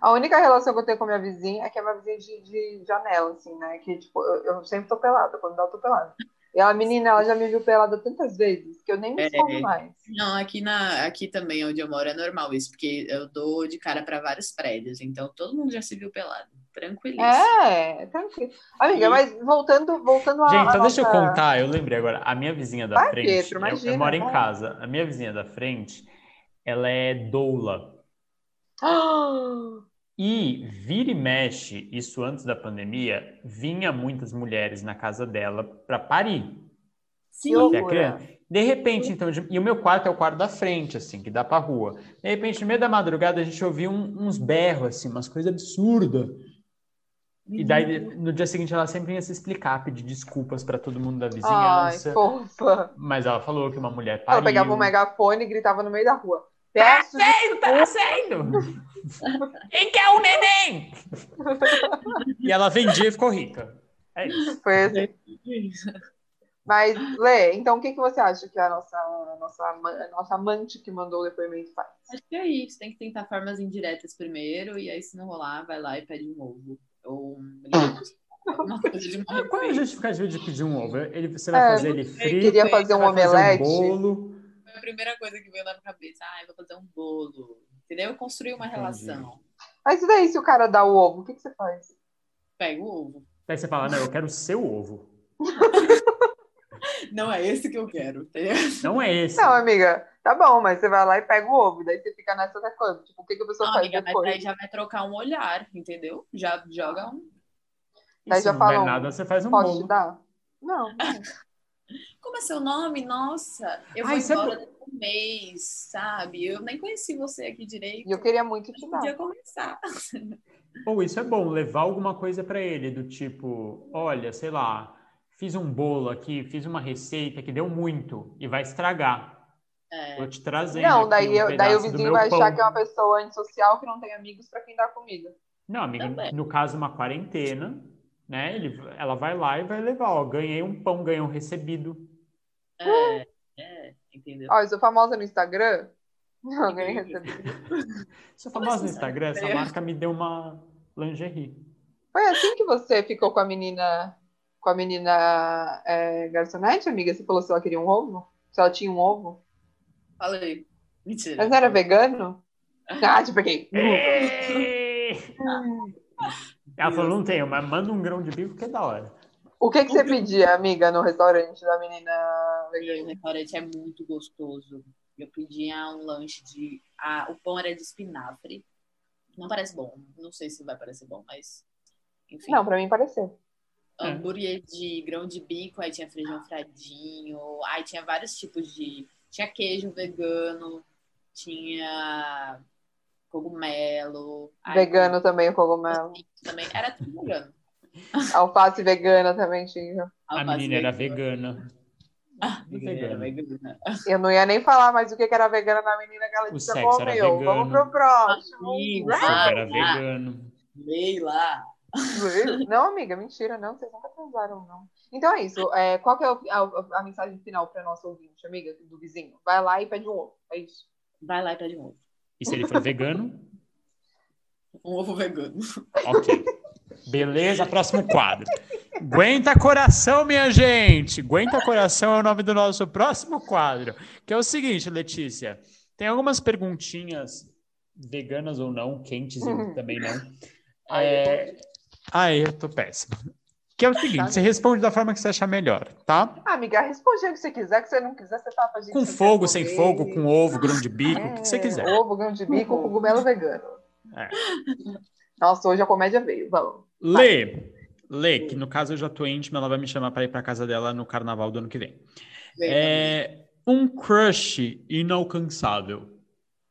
A única relação que eu tenho com a minha vizinha é que é uma vizinha de, de janela, assim, né? Que, tipo, eu, eu sempre tô pelada, quando dá, eu tô pelada. E a menina, ela já me viu pelada tantas vezes que eu nem me
É.
escondo mais.
Não, aqui, na, aqui também onde eu moro é normal isso, porque eu dou de cara pra vários prédios, então todo mundo já se viu pelado. Tranquilíssimo.
É, tranquilo. Amiga,
E-
mas voltando, voltando a.
Gente, só deixa eu
nossa-
contar, eu lembrei agora. A minha vizinha da
Vai,
frente,
Pietro,
eu- eu,
imagina,
moro em casa. A minha vizinha da frente, ela é doula.
Ah,
E vira e mexe, isso antes da pandemia, vinha muitas mulheres na casa dela para parir.
Sim.
De repente, então, de- e o meu quarto é o quarto da frente, assim, que dá pra rua. De repente, no meio da madrugada, a gente ouvia um- uns berros, assim, umas coisas absurdas. E daí, no dia seguinte, ela sempre ia se explicar, pedir desculpas pra todo mundo da
Ai,
vizinhança.
fofa.
mas ela falou que uma mulher
Ela
pariu.
pegava um megafone e gritava no meio da rua. Peço
Saindo, tá saindo! Quem quer um neném? e ela vendia e ficou rica. É isso.
Foi assim. Mas, Lê, então o que, que você acha que a nossa, a nossa, a nossa amante que mandou o depoimento faz?
Acho que é isso. Tem que tentar formas indiretas primeiro, e aí, se não rolar, vai lá e pede um ovo. Ou um alguma coisa de uma
Qual é a justificativa de pedir um ovo? Ele, você vai
É,
fazer ele frito?
Queria fazer um
vai fazer
omelete.
um bolo?
Foi a primeira coisa que veio na minha cabeça. Ah, eu vou fazer um bolo. Entendeu? Construir uma
Entendi.
relação.
Mas e daí, se o cara dá o ovo, o que, que você faz?
Pega o ovo.
Daí você fala, não, eu quero o seu ovo.
Não é esse que eu quero. entendeu?
Não é esse.
Não, amiga, tá bom, mas você vai lá e pega o ovo, daí você fica nessa quando? Tipo, o que, que a pessoa
Não,
faz
amiga, mas
depois?
aí já vai trocar um olhar, entendeu? Já joga um.
E
daí
se
já
não
falam,
der nada, você faz um
Posso
bolo.
te dar? Não.
Como é seu nome? Nossa, eu vou
Ai, isso é
embora daqui a um mês, sabe? Eu nem conheci você aqui direito.
E eu queria muito te
Podia
dar.
começar.
Ou isso é bom, levar alguma coisa pra ele, do tipo, olha, sei lá, fiz um bolo aqui, fiz uma receita que deu muito e vai estragar.
É,
Vou te trazendo
Não,
aqui
daí,
um
eu- daí o vizinho vai achar
pão.
que é uma pessoa antissocial que não tem amigos pra quem dá comida.
Não, amiga,
Também.
no caso, uma quarentena, né? Ele, ela vai lá e vai levar, ó, ganhei um pão, ganhei um recebido.
é, é, entendeu?
Ó, eu sou famosa no Instagram. Não, ganhei recebido.
Sou famosa no Instagram, essa marca me deu uma lingerie.
Foi assim que você ficou com a menina, com a menina é, garçonete, amiga? Você falou se ela queria um ovo? Se ela tinha um ovo?
Falei. Mentira.
Mas não era vegano? Ah, te peguei.
Ela falou, não tenho, mas manda um grão de bico que é da hora.
O que, que você pedia, amiga, no restaurante da menina
E o
vegana?
restaurante é muito gostoso. Eu pedia um lanche de. Ah, o pão era de espinafre. Não parece bom. Não sei se vai parecer bom, mas. Enfim.
Não, pra mim pareceu.
Hambúrguer de grão de bico, aí tinha feijão fradinho, aí tinha vários tipos de. Tinha queijo vegano, tinha cogumelo. aí
Vegano também, o cogumelo.
Também era tudo vegano.
Alface vegana também tinha.
A
Alface
menina era
vegana.
vegana.
Ah, era vegana.
Eu não ia nem falar mais o que que era vegana na menina que ela
O
disse
sexo era vegano.
Vamos pro próximo.
Amigo,
O sopa
Ah,
era
ah.
vegano.
Lei lá.
Não, amiga, mentira, não. Vocês nunca transaram, não. Então é isso. É, qual que é o- a, a mensagem final para nosso ouvinte, amiga, do vizinho? Vai lá e pede um ovo. É isso.
Vai lá e pede um ovo.
E se ele for vegano?
Um ovo vegano.
Ok. Beleza, próximo quadro. Aguenta coração, minha gente. Aguenta coração é o nome do nosso próximo quadro. Que é o seguinte, Letícia. Tem algumas perguntinhas veganas ou não, quentes e também não. É... Ai, eu tô péssimo. Que é o seguinte, você responde da forma que você achar melhor, tá?
Ah, amiga, responde aí o que você quiser, que você não quiser, você fala pra gente.
Com fogo, sem fogo, com ovo, grão de bico, o que você
É,
quiser.
Ovo, grão de bico, cogumelo vegano.
É.
Nossa, hoje a comédia veio. Vamos.
Lê, Lê, que no caso eu já tô íntima, ela vai me chamar para ir para casa dela no carnaval do ano que vem. É um crush inalcançável.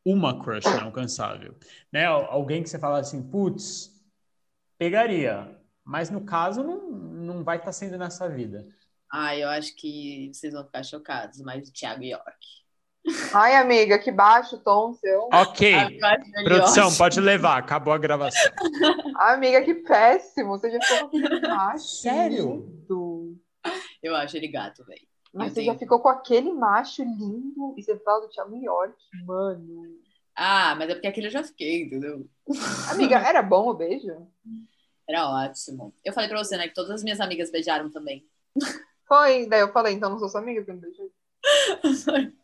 Uma crush inalcançável. Né? Alguém que você fala assim, putz, pegaria. Mas no caso não, não vai estar sendo nessa vida.
Ah, eu acho que vocês vão ficar chocados, mas o Thiago York.
Ai, amiga, que baixo o tom seu.
Ok,
Ah, ele
produção, pode levar, acabou a gravação.
Amiga, que péssimo. Você já ficou com aquele macho.
Sério?
lindo.
Eu acho ele gato, velho.
Mas
Eu
você
tenho-
já ficou com aquele macho lindo e você fala do Thiago York, mano.
Ah, mas é porque aquele eu já fiquei, entendeu?
Amiga, era bom o beijo?
Era ótimo. Eu falei pra você, né, que todas as minhas amigas beijaram também.
Foi, daí eu falei, então não sou sua amiga, eu não beijei.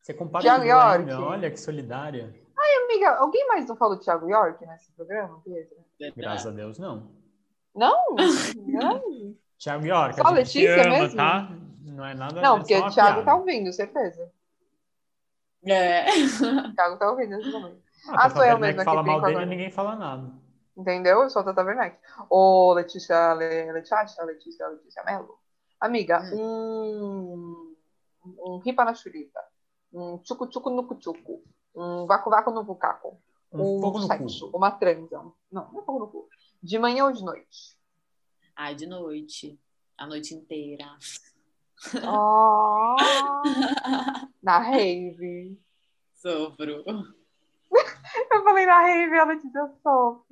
Você compartilhou
Thiago York.
olha que solidária.
Amiga, alguém mais não falou do Thiago York nesse programa?
Graças a Deus, não.
Não? Não,
Thiago York,
Só
a gente te
Letícia
ama,
mesmo?
tá? Não é nada
não porque o Thiago
piada.
tá ouvindo, certeza.
É.
Thiago tá ouvindo nesse momento.
Ah,
Ah, sou eu mesma que
fala mal dele e
agora.
ninguém fala nada.
Entendeu? Eu sou a Tata Werneck. Ô, Letícia, Le, Letícia, Letícia, Letícia Mello. Amiga, um, um ripa na churita, um tchucu-tchucu no cuchuco, um vaco-vaco no vucaco,
Um fogo no cu.
sexo, uma transa. Não, não é fogo no cu. De manhã ou de noite?
Ai, de noite. A noite inteira.
Oh, na rave.
Sofro.
Eu falei na rave, ela disse eu sofro.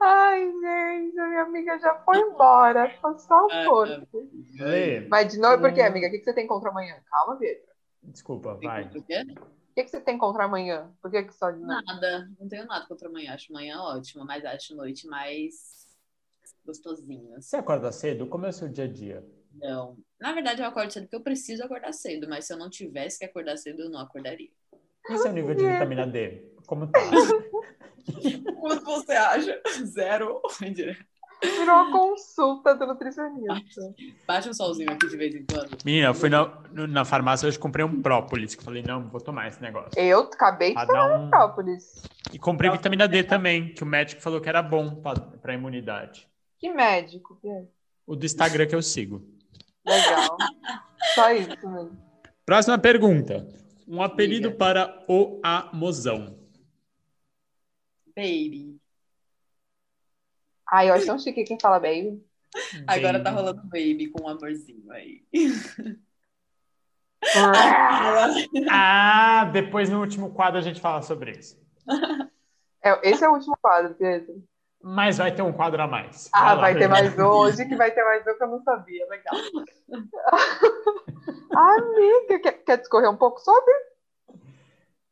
Ai, gente, a minha amiga já foi embora. Ficou só o corpo.
Lê.
Mas de novo, por quê, amiga? O que que você tem contra amanhã? Calma, Pedro.
Desculpa, vai.
O quê?
O que que você tem contra amanhã? Por que, que só de noite?
Nada. Não tenho nada contra amanhã. Acho manhã ótimo, mas acho noite mais gostosinha.
Você acorda cedo? Como é o seu dia a dia?
Não. Na verdade, eu acordo cedo porque eu preciso acordar cedo, mas se eu não tivesse que acordar cedo, eu não acordaria.
E seu nível de vitamina D? Como tá?
Quanto você acha? Zero.
Virou uma consulta do nutricionista.
Baixa um solzinho aqui de vez em quando.
Menina, eu fui na, na farmácia hoje comprei um própolis, que eu falei, não, vou tomar esse negócio.
Eu acabei de tomar
um...
própolis.
E comprei vitamina D também, que o médico falou que era bom pra imunidade.
Que médico.
O do Instagram que eu sigo.
Legal. Só isso mesmo.
Próxima pergunta. Um apelido
Diga.
para o Amozão.
Baby.
Ai, eu acho tão chique quem fala baby.
Agora tá
Baby.
rolando baby com um amorzinho aí.
Ah, depois no último quadro a gente fala sobre isso.
É, esse é o último quadro, Pedro.
Mas vai ter um quadro a mais.
Ah,
lá,
vai ter mais um. Hoje que vai ter mais um que eu não sabia. Legal. Amiga, quer, quer discorrer um pouco sobre?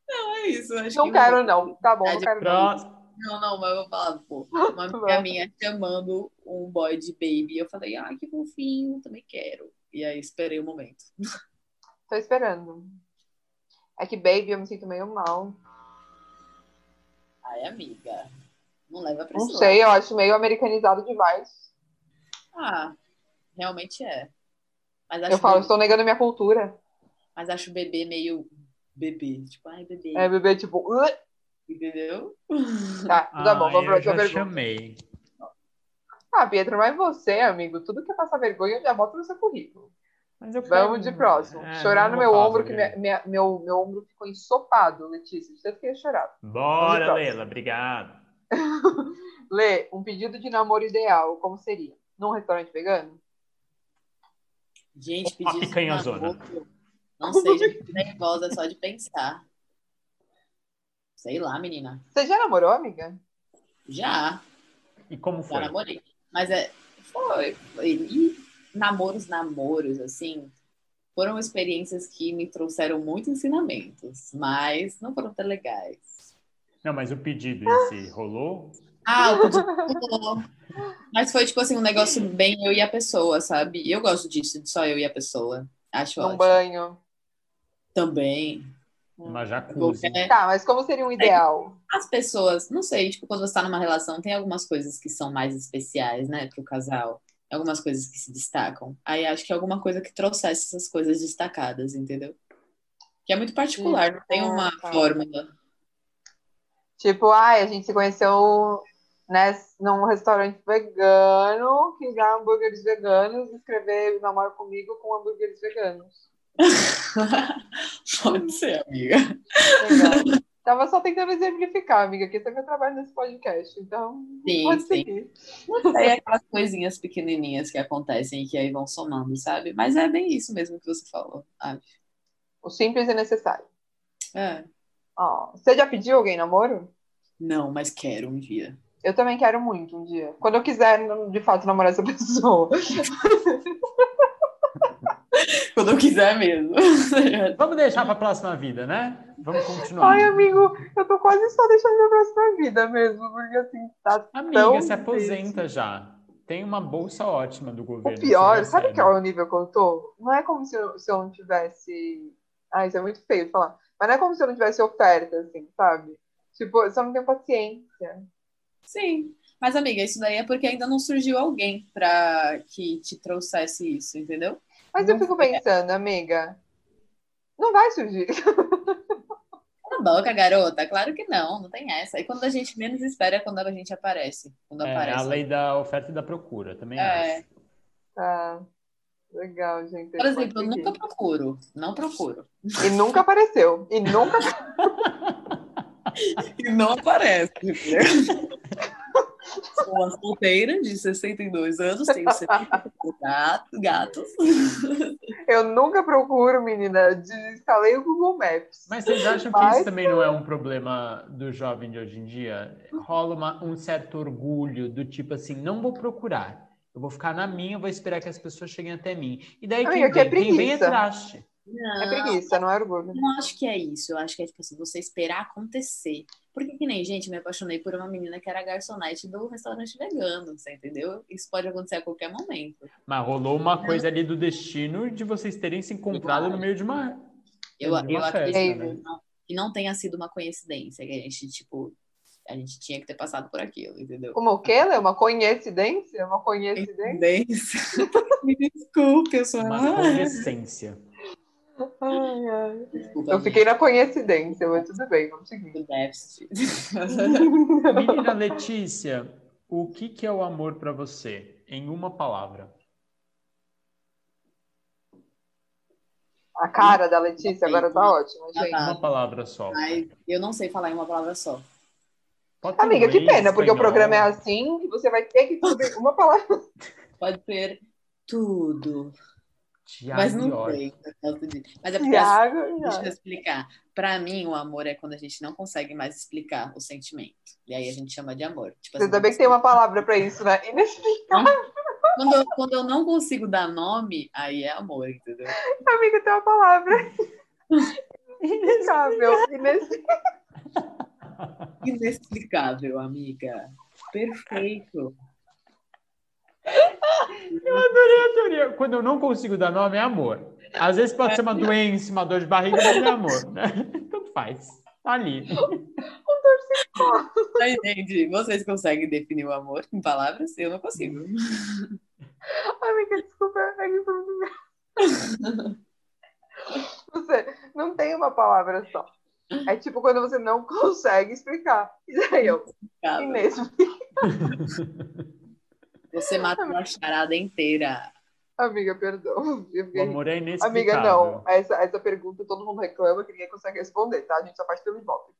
Não, é isso. Acho
Não
que
quero, não. Tá bom, não quero não.
Próximo.
Não, não, mas eu vou falar, pô. Uma amiga minha chamando um boy de baby. Eu falei, ai, que fofinho, também quero. E aí esperei o momento.
Tô esperando. É que baby eu me sinto meio mal.
Ai, amiga. Não leva pra
Não sei, eu acho meio americanizado demais.
lado. Ah, realmente é. Mas acho,
Eu falo,
bebê,
estou negando minha cultura.
mas acho o bebê meio bebê. Tipo, ai, bebê.
É, bebê, tipo.
Entendeu?
tá, tá bom,
Ah,
vamos pra
eu
outra pergunta.
chamei.
Ah, Pietro, mas você, amigo, tudo que é passar vergonha, eu já boto no seu currículo.
Mas eu
Vamos
quero-
de próximo.
É,
chorar no meu ombro, que minha- minha- meu, meu ombro ficou ensopado, Letícia. De tanto que ia chorar.
Bora, Leila, obrigado.
Lê, um pedido de namoro ideal, como seria? Num restaurante vegano?
Gente,
Uma
pedir
picanha
namoro,
zona.
Não sei, já fico nervosa só de pensar. Sei lá, menina.
Você já namorou, amiga?
Já,
E como
já
foi?
namorei. Mas é. Foi. foi. E namoros, namoros, assim, foram experiências que me trouxeram muitos ensinamentos, mas não foram tão legais.
Não, mas o pedido em si rolou?
Ah, o pedido rolou. Mas foi tipo assim, um negócio bem eu e a pessoa, sabe? E eu gosto disso, de só eu e a pessoa. Acho
Num
ótimo.
banho.
Também.
Uma jacuzzi.
Qualquer-
Tá, mas como seria um ideal?
As pessoas, não sei, tipo, quando você tá numa relação, tem algumas coisas que são mais especiais, né, pro casal. Algumas coisas que se destacam. Aí acho que é alguma coisa que trouxesse essas coisas destacadas, entendeu? Que é muito particular, não tem uma
tá.
fórmula.
Tipo, ai, a gente se conheceu né, num restaurante vegano que dá hambúrgueres veganos, escrever namoro comigo com hambúrgueres veganos.
Pode ser, amiga.
Legal. Tava só tentando exemplificar, amiga, que esse é meu trabalho nesse podcast, então
Sim,
pode
sim.
seguir.
Não sei, aquelas coisinhas pequenininhas que acontecem e que aí vão somando, sabe? Mas é bem isso mesmo que você falou, sabe?
O simples e necessário.
É.
Ó, você já pediu alguém namoro?
Não, mas quero um dia.
Eu também quero muito um dia. Quando eu quiser, de fato, namorar essa pessoa.
Quando eu quiser mesmo.
Vamos deixar para a próxima vida, né? Vamos continuar.
Ai, amigo, eu tô quase só deixando minha próxima vida mesmo, porque assim, tá
Amiga,
tão
se
difícil.
aposenta já. Tem uma bolsa ótima do
O
governo.
pior,
você
sabe qual é o nível que eu tô? Não é como se eu, se eu não tivesse. Ah, isso é muito feio de falar. Mas não é como se eu não tivesse oferta, assim, sabe? Tipo, eu só não tenho paciência.
Sim. Mas, amiga, isso daí é porque ainda não surgiu alguém pra que te trouxesse isso, entendeu?
Mas eu
Não
fico
foi.
pensando, amiga, não vai surgir.
Cala a boca, garota. Claro que não, não tem essa. E quando a gente menos espera é quando a gente aparece. Quando
É,
aparece.
a lei da oferta e da procura, também
É.
acho.
Tá. Legal, gente.
Por exemplo, eu nunca procuro. Não procuro.
E nunca apareceu. E nunca.
e não aparece. Né? Sou uma solteira de 62 anos, tenho 70 gatos, gatos.
Eu nunca procuro, menina. Desinstalei o Google Maps.
Mas vocês acham que isso também não é um problema do jovem de hoje em dia? Rola uma, um certo orgulho do tipo assim, não vou procurar. Eu vou ficar na minha, vou esperar que as pessoas cheguem até mim. E daí
Amiga,
quem,
que
vem,
é
quem vem é
preguiça.
traste.
Não,
É preguiça, não é orgulho.
não acho que é isso. Eu acho que é tipo assim, você esperar acontecer. Porque que nem, gente, me apaixonei por uma menina que era garçonete do restaurante vegano, você entendeu? Isso pode acontecer a qualquer momento.
Mas rolou uma coisa ali do destino de vocês terem se encontrado no meio de uma.
Eu,
de uma
eu
festa,
acredito
né?
que não- que não tenha sido uma coincidência, que a gente, tipo, a gente tinha que ter passado por aquilo, entendeu?
Como o quê, Lê? Uma coincidência? Uma coincidência?
Me desculpe, eu sou
Uma convivência.
Ai, ai.
Desculpa,
Eu fiquei na coincidência, mas tudo bem, vamos seguir.
do déficit.
Menina Letícia, o que, que é o amor para você? Em uma palavra.
A cara da Letícia agora tá ótima, gente.
Ah,
Uma palavra só.
Mas eu não sei falar em uma palavra só.
Pode
Amiga, que pena, porque o programa é assim e você vai ter que descobrir uma palavra.
Pode ser tudo.
Tiago
Mas não sei. Mas é porque
Tiago,
Deixa eu explicar. Pra mim, o amor é quando a gente não consegue mais explicar o sentimento. E aí a gente chama de amor. Tipo
Você
assim,
também tem uma palavra pra isso, né? Inexplicável,
quando, eu, quando eu não consigo dar nome, aí é amor, entendeu?
amiga, tem uma palavra. Inexplicável. Inexplicável.
Inexplicável, amiga. Perfeito.
Eu adorei a teoria. Quando eu não consigo dar nome, é amor. Às vezes pode ser uma doença, uma dor de barriga, mas é amor. Né? Tanto faz. Tá ali.
Mas, gente, vocês conseguem definir o amor em palavras? Eu não consigo.
Amiga, desculpa. é foi- Você não tem uma palavra só. É tipo quando você não consegue explicar. E daí eu, inexplicável.
Você mata uma charada inteira.
Amiga, perdão. Eu
O amor é
Amiga,
inexplicável.
não. Essa, essa pergunta todo mundo reclama que ninguém consegue responder, tá? A gente só faz pelo Ibope.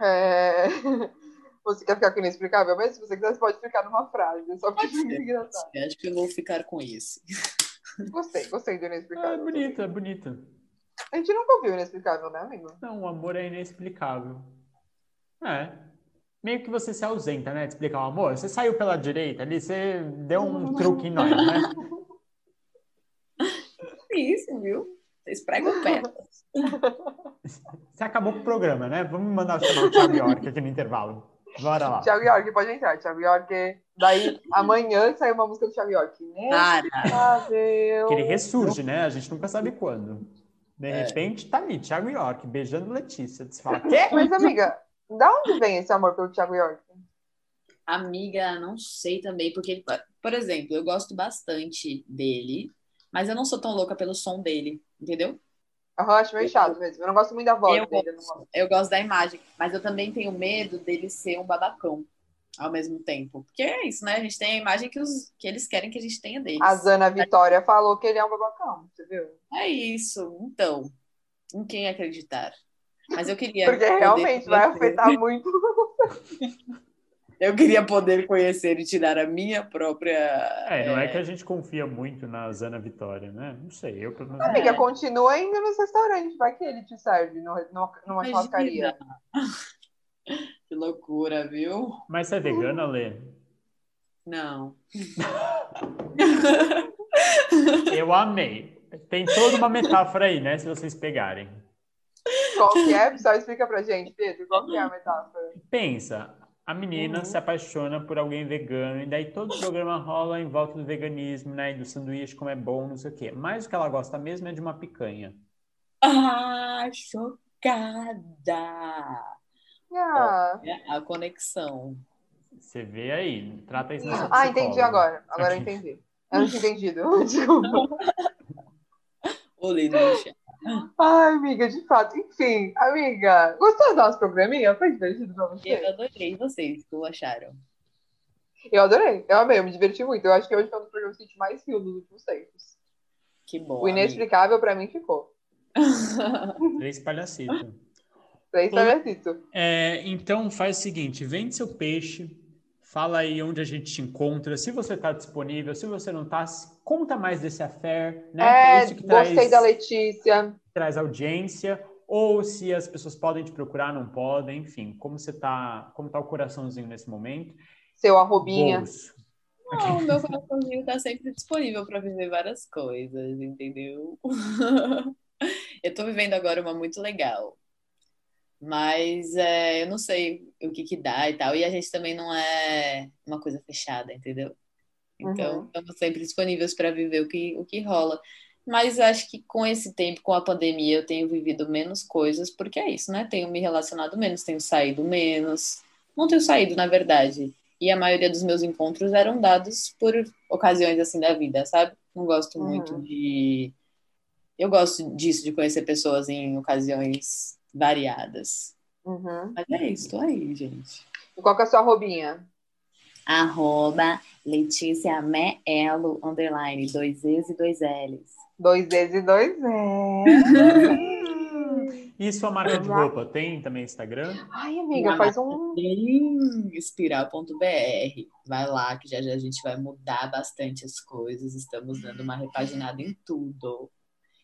É... Você quer ficar com inexplicável? Mas se você quiser, você pode explicar numa frase. Só porque
Pode
é engraçado.
Acho que eu vou ficar com esse.
Gostei, gostei do inexplicável.
é bonita, é bonita.
A gente nunca ouviu o inexplicável, né, amigo?
Não, o amor é inexplicável. É. Meio que você se ausenta, né? De explicar o amor. Você saiu pela direita ali, você deu um truque em nós, né?
Isso, viu? Vocês pregam pedras.
Você acabou com o programa, né? Vamos mandar chamar o Thiago York aqui no intervalo. Bora lá.
Thiago York, pode entrar. Thiago York. Daí, amanhã sai uma música do Thiago York. Inexplicável.
Que ele ressurge, né? A gente nunca sabe quando. De
É.
repente, tá ali, Thiago York, beijando Letícia. Você fala, quê?
Mas, amiga, da onde vem esse amor pelo Thiago York?
Amiga, não sei também, porque, ele, por exemplo, eu gosto bastante dele, mas eu não sou tão louca pelo som dele, entendeu?
Eu acho meio chato mesmo. Eu não gosto muito da voz
Eu
dele. eu não gosto.
Eu gosto da imagem, mas eu também tenho medo dele ser um babacão ao mesmo tempo. Porque é isso, né? A gente tem a imagem que, os, que eles querem que a gente tenha deles.
A Zana Vitória falou que ele é um babacão, você viu?
É isso. Então, em quem acreditar? Mas eu queria.
Porque realmente vai afetar muito.
Eu queria poder conhecer e tirar a minha própria.
É, não é que a gente confia muito na Zana Vitória, né? Não sei, eu pelo menos.
É.
Amiga, continua indo nos restaurantes. Vai que ele te serve no, no, numa churrascaria.
Que loucura, viu?
Mas você é vegana, Lê?
Não.
Eu amei. Tem toda uma metáfora aí, né? Se vocês pegarem.
Qual que é? Só explica pra gente, Pedro. Qual que é a metáfora?
Pensa, a menina
Uhum.
se apaixona por alguém vegano, e daí todo o programa rola em volta do veganismo, né? E do sanduíche, como é bom, não sei o quê. Mas o que ela gosta mesmo é de uma picanha.
Ah, chocada!
Ah,
É a conexão.
Você vê aí, trata isso nessa
ah entendi agora. Agora eu entendi. Eu não tinha entendido. Desculpa.
Olê chão.
Ai, amiga, de fato. Enfim, amiga, gostou do nosso programinha? Foi divertido pra
Eu
você?
adorei vocês, o que acharam?
Eu adorei. Eu amei, eu me diverti muito. Eu acho que hoje foi um dos programas que a gente mais riu nos últimos tempos.
Que bom.
O inexplicável pra mim ficou.
amiga.
Três palhacitos.
Três.
É, então faz o seguinte, vende seu peixe, fala aí onde a gente te encontra, se você está disponível, se você não está, conta mais desse affair, né?
É,
Isso que
gostei
traz,
da Letícia.
traz audiência, ou se as pessoas podem te procurar, não podem, enfim, como você tá, como tá o coraçãozinho nesse momento?
Seu arrobinha.
Bolso.
Não, o meu coraçãozinho tá sempre disponível para viver várias coisas, entendeu? eu tô vivendo agora uma muito legal. Mas é, eu não sei o que que dá e tal. E a gente também não é uma coisa fechada, entendeu? Então,
Uhum.
estamos sempre disponíveis para viver o que, o que rola. Mas acho que com esse tempo, com a pandemia, eu tenho vivido menos coisas, porque é isso, né? Tenho me relacionado menos, tenho saído menos. Não tenho saído, na verdade. E a maioria dos meus encontros eram dados por ocasiões assim da vida, sabe? Não gosto
Uhum.
muito de. Eu gosto disso, de conhecer pessoas em ocasiões variadas.
Uhum.
Mas é isso, tô aí, gente.
E qual que é a sua arrobinha?
Arroba Letícia Meelo, underline, dois E's e dois L's.
Dois Z's e dois Z's.
E sua marca de roupa, tem também Instagram?
Ai, amiga, faz um.
Espiral.br. Vai lá, que já já a gente vai mudar bastante as coisas. Estamos dando uma repaginada em tudo.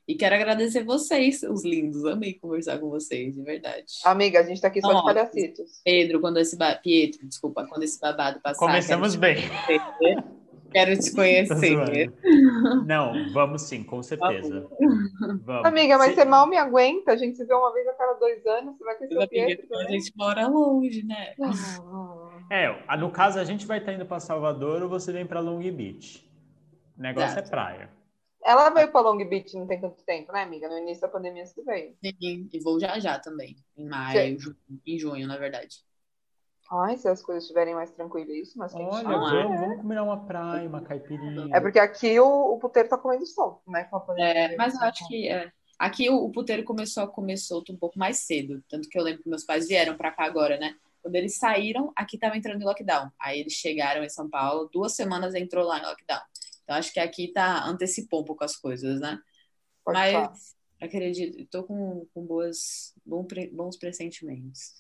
E quero agradecer vocês, os lindos. Amei conversar com vocês, de verdade.
Amiga, a gente tá aqui só de palhacitos.
Pedro, quando esse ba... Pietro, desculpa, quando esse babado passar,
Começamos bem.
quero te conhecer. Quero te
Tô
conhecer.
zoando. Não, vamos sim, com certeza. Vamos.
Amiga, mas
Se-
você mal me aguenta. A gente se vê uma vez a cada dois anos. Você vai conhecer o
Amiga,
Pietro
a gente mora longe, né?
É, no caso, a gente vai estar indo para Salvador ou você vem para Long Beach. O negócio
Exato.
é praia.
Ela veio pra Long Beach não tem tanto tempo, né, amiga? No início da pandemia você veio.
Sim, e vou já já também. Em maio, em junho, na verdade.
Ai, se as coisas estiverem mais tranquilas,
Olha,
quentinho.
Ah,
vamos, vamos combinar uma praia, uma caipirinha.
É porque aqui o, o puteiro tá comendo sol, né? Com a pandemia.
É, mas eu acho que é. aqui o, o puteiro começou a comer solto um pouco mais cedo. Tanto que eu lembro que meus pais vieram pra cá agora, né? Quando eles saíram, aqui tava entrando em lockdown. Aí eles chegaram em São Paulo, duas semanas entrou lá em lockdown. Então acho que aqui tá antecipou um pouco as coisas, né?
Pode falar.
Mas acredito, tô com, com boas, bom pre- bons pressentimentos.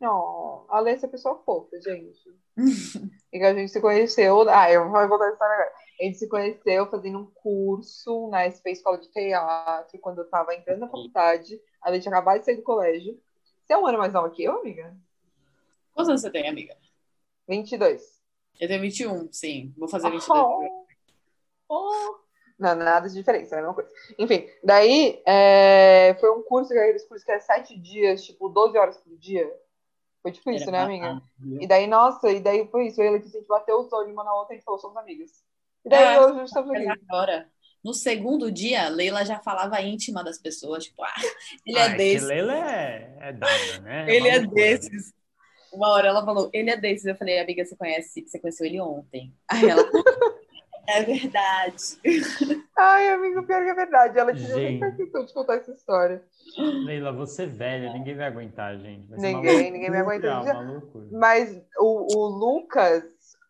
Não, a Alessia é pessoa fofa, gente. E que a gente se conheceu. Ah, eu vou contar a história agora. A gente se conheceu fazendo um curso na SP Escola de Teatro, quando eu tava entrando na faculdade. A gente acabou de sair do colégio. Você é um ano mais nova que eu, amiga?
Quantos anos você tem, amiga?
22.
Eu tenho 21, sim. Vou fazer 22.
Oh, oh. Não, nada de diferença, é a mesma coisa. Enfim, daí é, foi um curso, aqueles cursos que é sete dias, tipo, 12 horas por dia. Foi tipo isso, né,
Era
amiga? E daí, nossa, e daí foi isso. Eu e a Letícia, a gente bateu os olhos uma na outra e a gente falou, somos amigas. E daí
É,
hoje a gente tá feliz.
agora, no segundo dia, Leila já falava íntima das pessoas, tipo, ah, ele
Ah,
é
que
desse,
Leila é, é dada, né?
ele é
loucura.
desses. Uma hora ela falou, ele é desses. Eu falei, amiga, você conhece, você conheceu ele ontem. Aí ela, é verdade.
Ai, amigo, pior que é verdade. Ela tinha nem
Gente.
questão de contar essa história.
Leila, você é velha, ninguém vai aguentar, gente. Vai ser uma
Ninguém, ninguém vai
loucura,
aguentar.
Loucura.
Mas o, o Lucas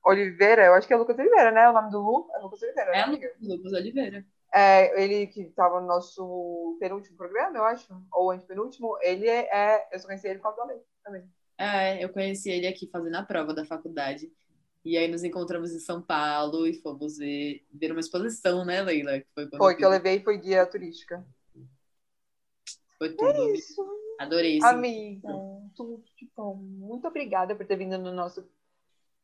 Oliveira, eu acho que é Lucas Oliveira, né? O nome do Lu é Lucas Oliveira, né,
É
amiga?
Lucas Oliveira.
É, ele que tava no nosso penúltimo programa, eu acho, ou antepenúltimo, ele é, é- eu só conheci ele por causa da lei também.
É, eu conheci ele aqui fazendo a prova da faculdade. E aí nos encontramos em São Paulo e fomos ver, ver uma exposição, né, Leila? Que foi
Foi que eu levei, foi guia turística.
Foi tudo.
Isso,
Adorei esse
amiga. Tudo de bom. Muito obrigada por ter vindo no nosso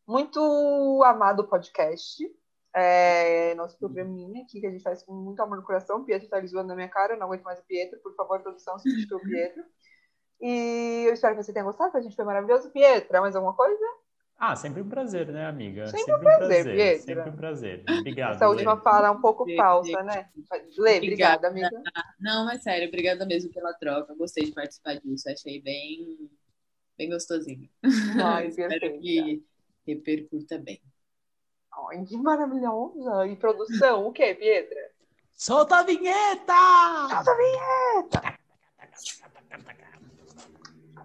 muito amado podcast. É, nosso programinha aqui, que a gente faz com muito amor no coração. O Pietro tá zoando na minha cara, eu não aguento mais o Pietro. Por favor, produção, substitua o Pietro. E eu espero que você tenha gostado, que a gente foi maravilhoso. Pietro, mais alguma coisa?
Ah, sempre um prazer, né, amiga?
Sempre um prazer, Pietra.
Sempre um prazer. Obrigado.
Essa última
Leila.
fala é um pouco falsa, né? Lê, obrigada,
Obrigada.
amiga.
Não, mas sério, obrigada mesmo pela troca. Gostei de participar disso. Achei bem, bem gostosinho.
Ai,
Espero que repercuta bem.
Ai, que maravilhosa. E produção, o quê, Pietra?
Solta a vinheta!
Solta a vinheta!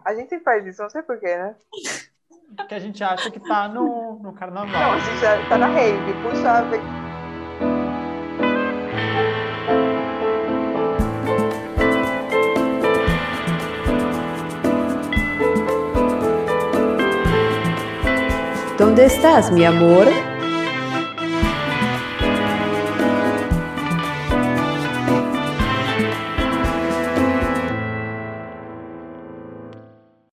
A gente sempre faz isso, não sei porquê, né?
que a gente acha que tá no, no carnaval.
Não, a gente já tá na rave, puxa a
Onde estás, meu amor?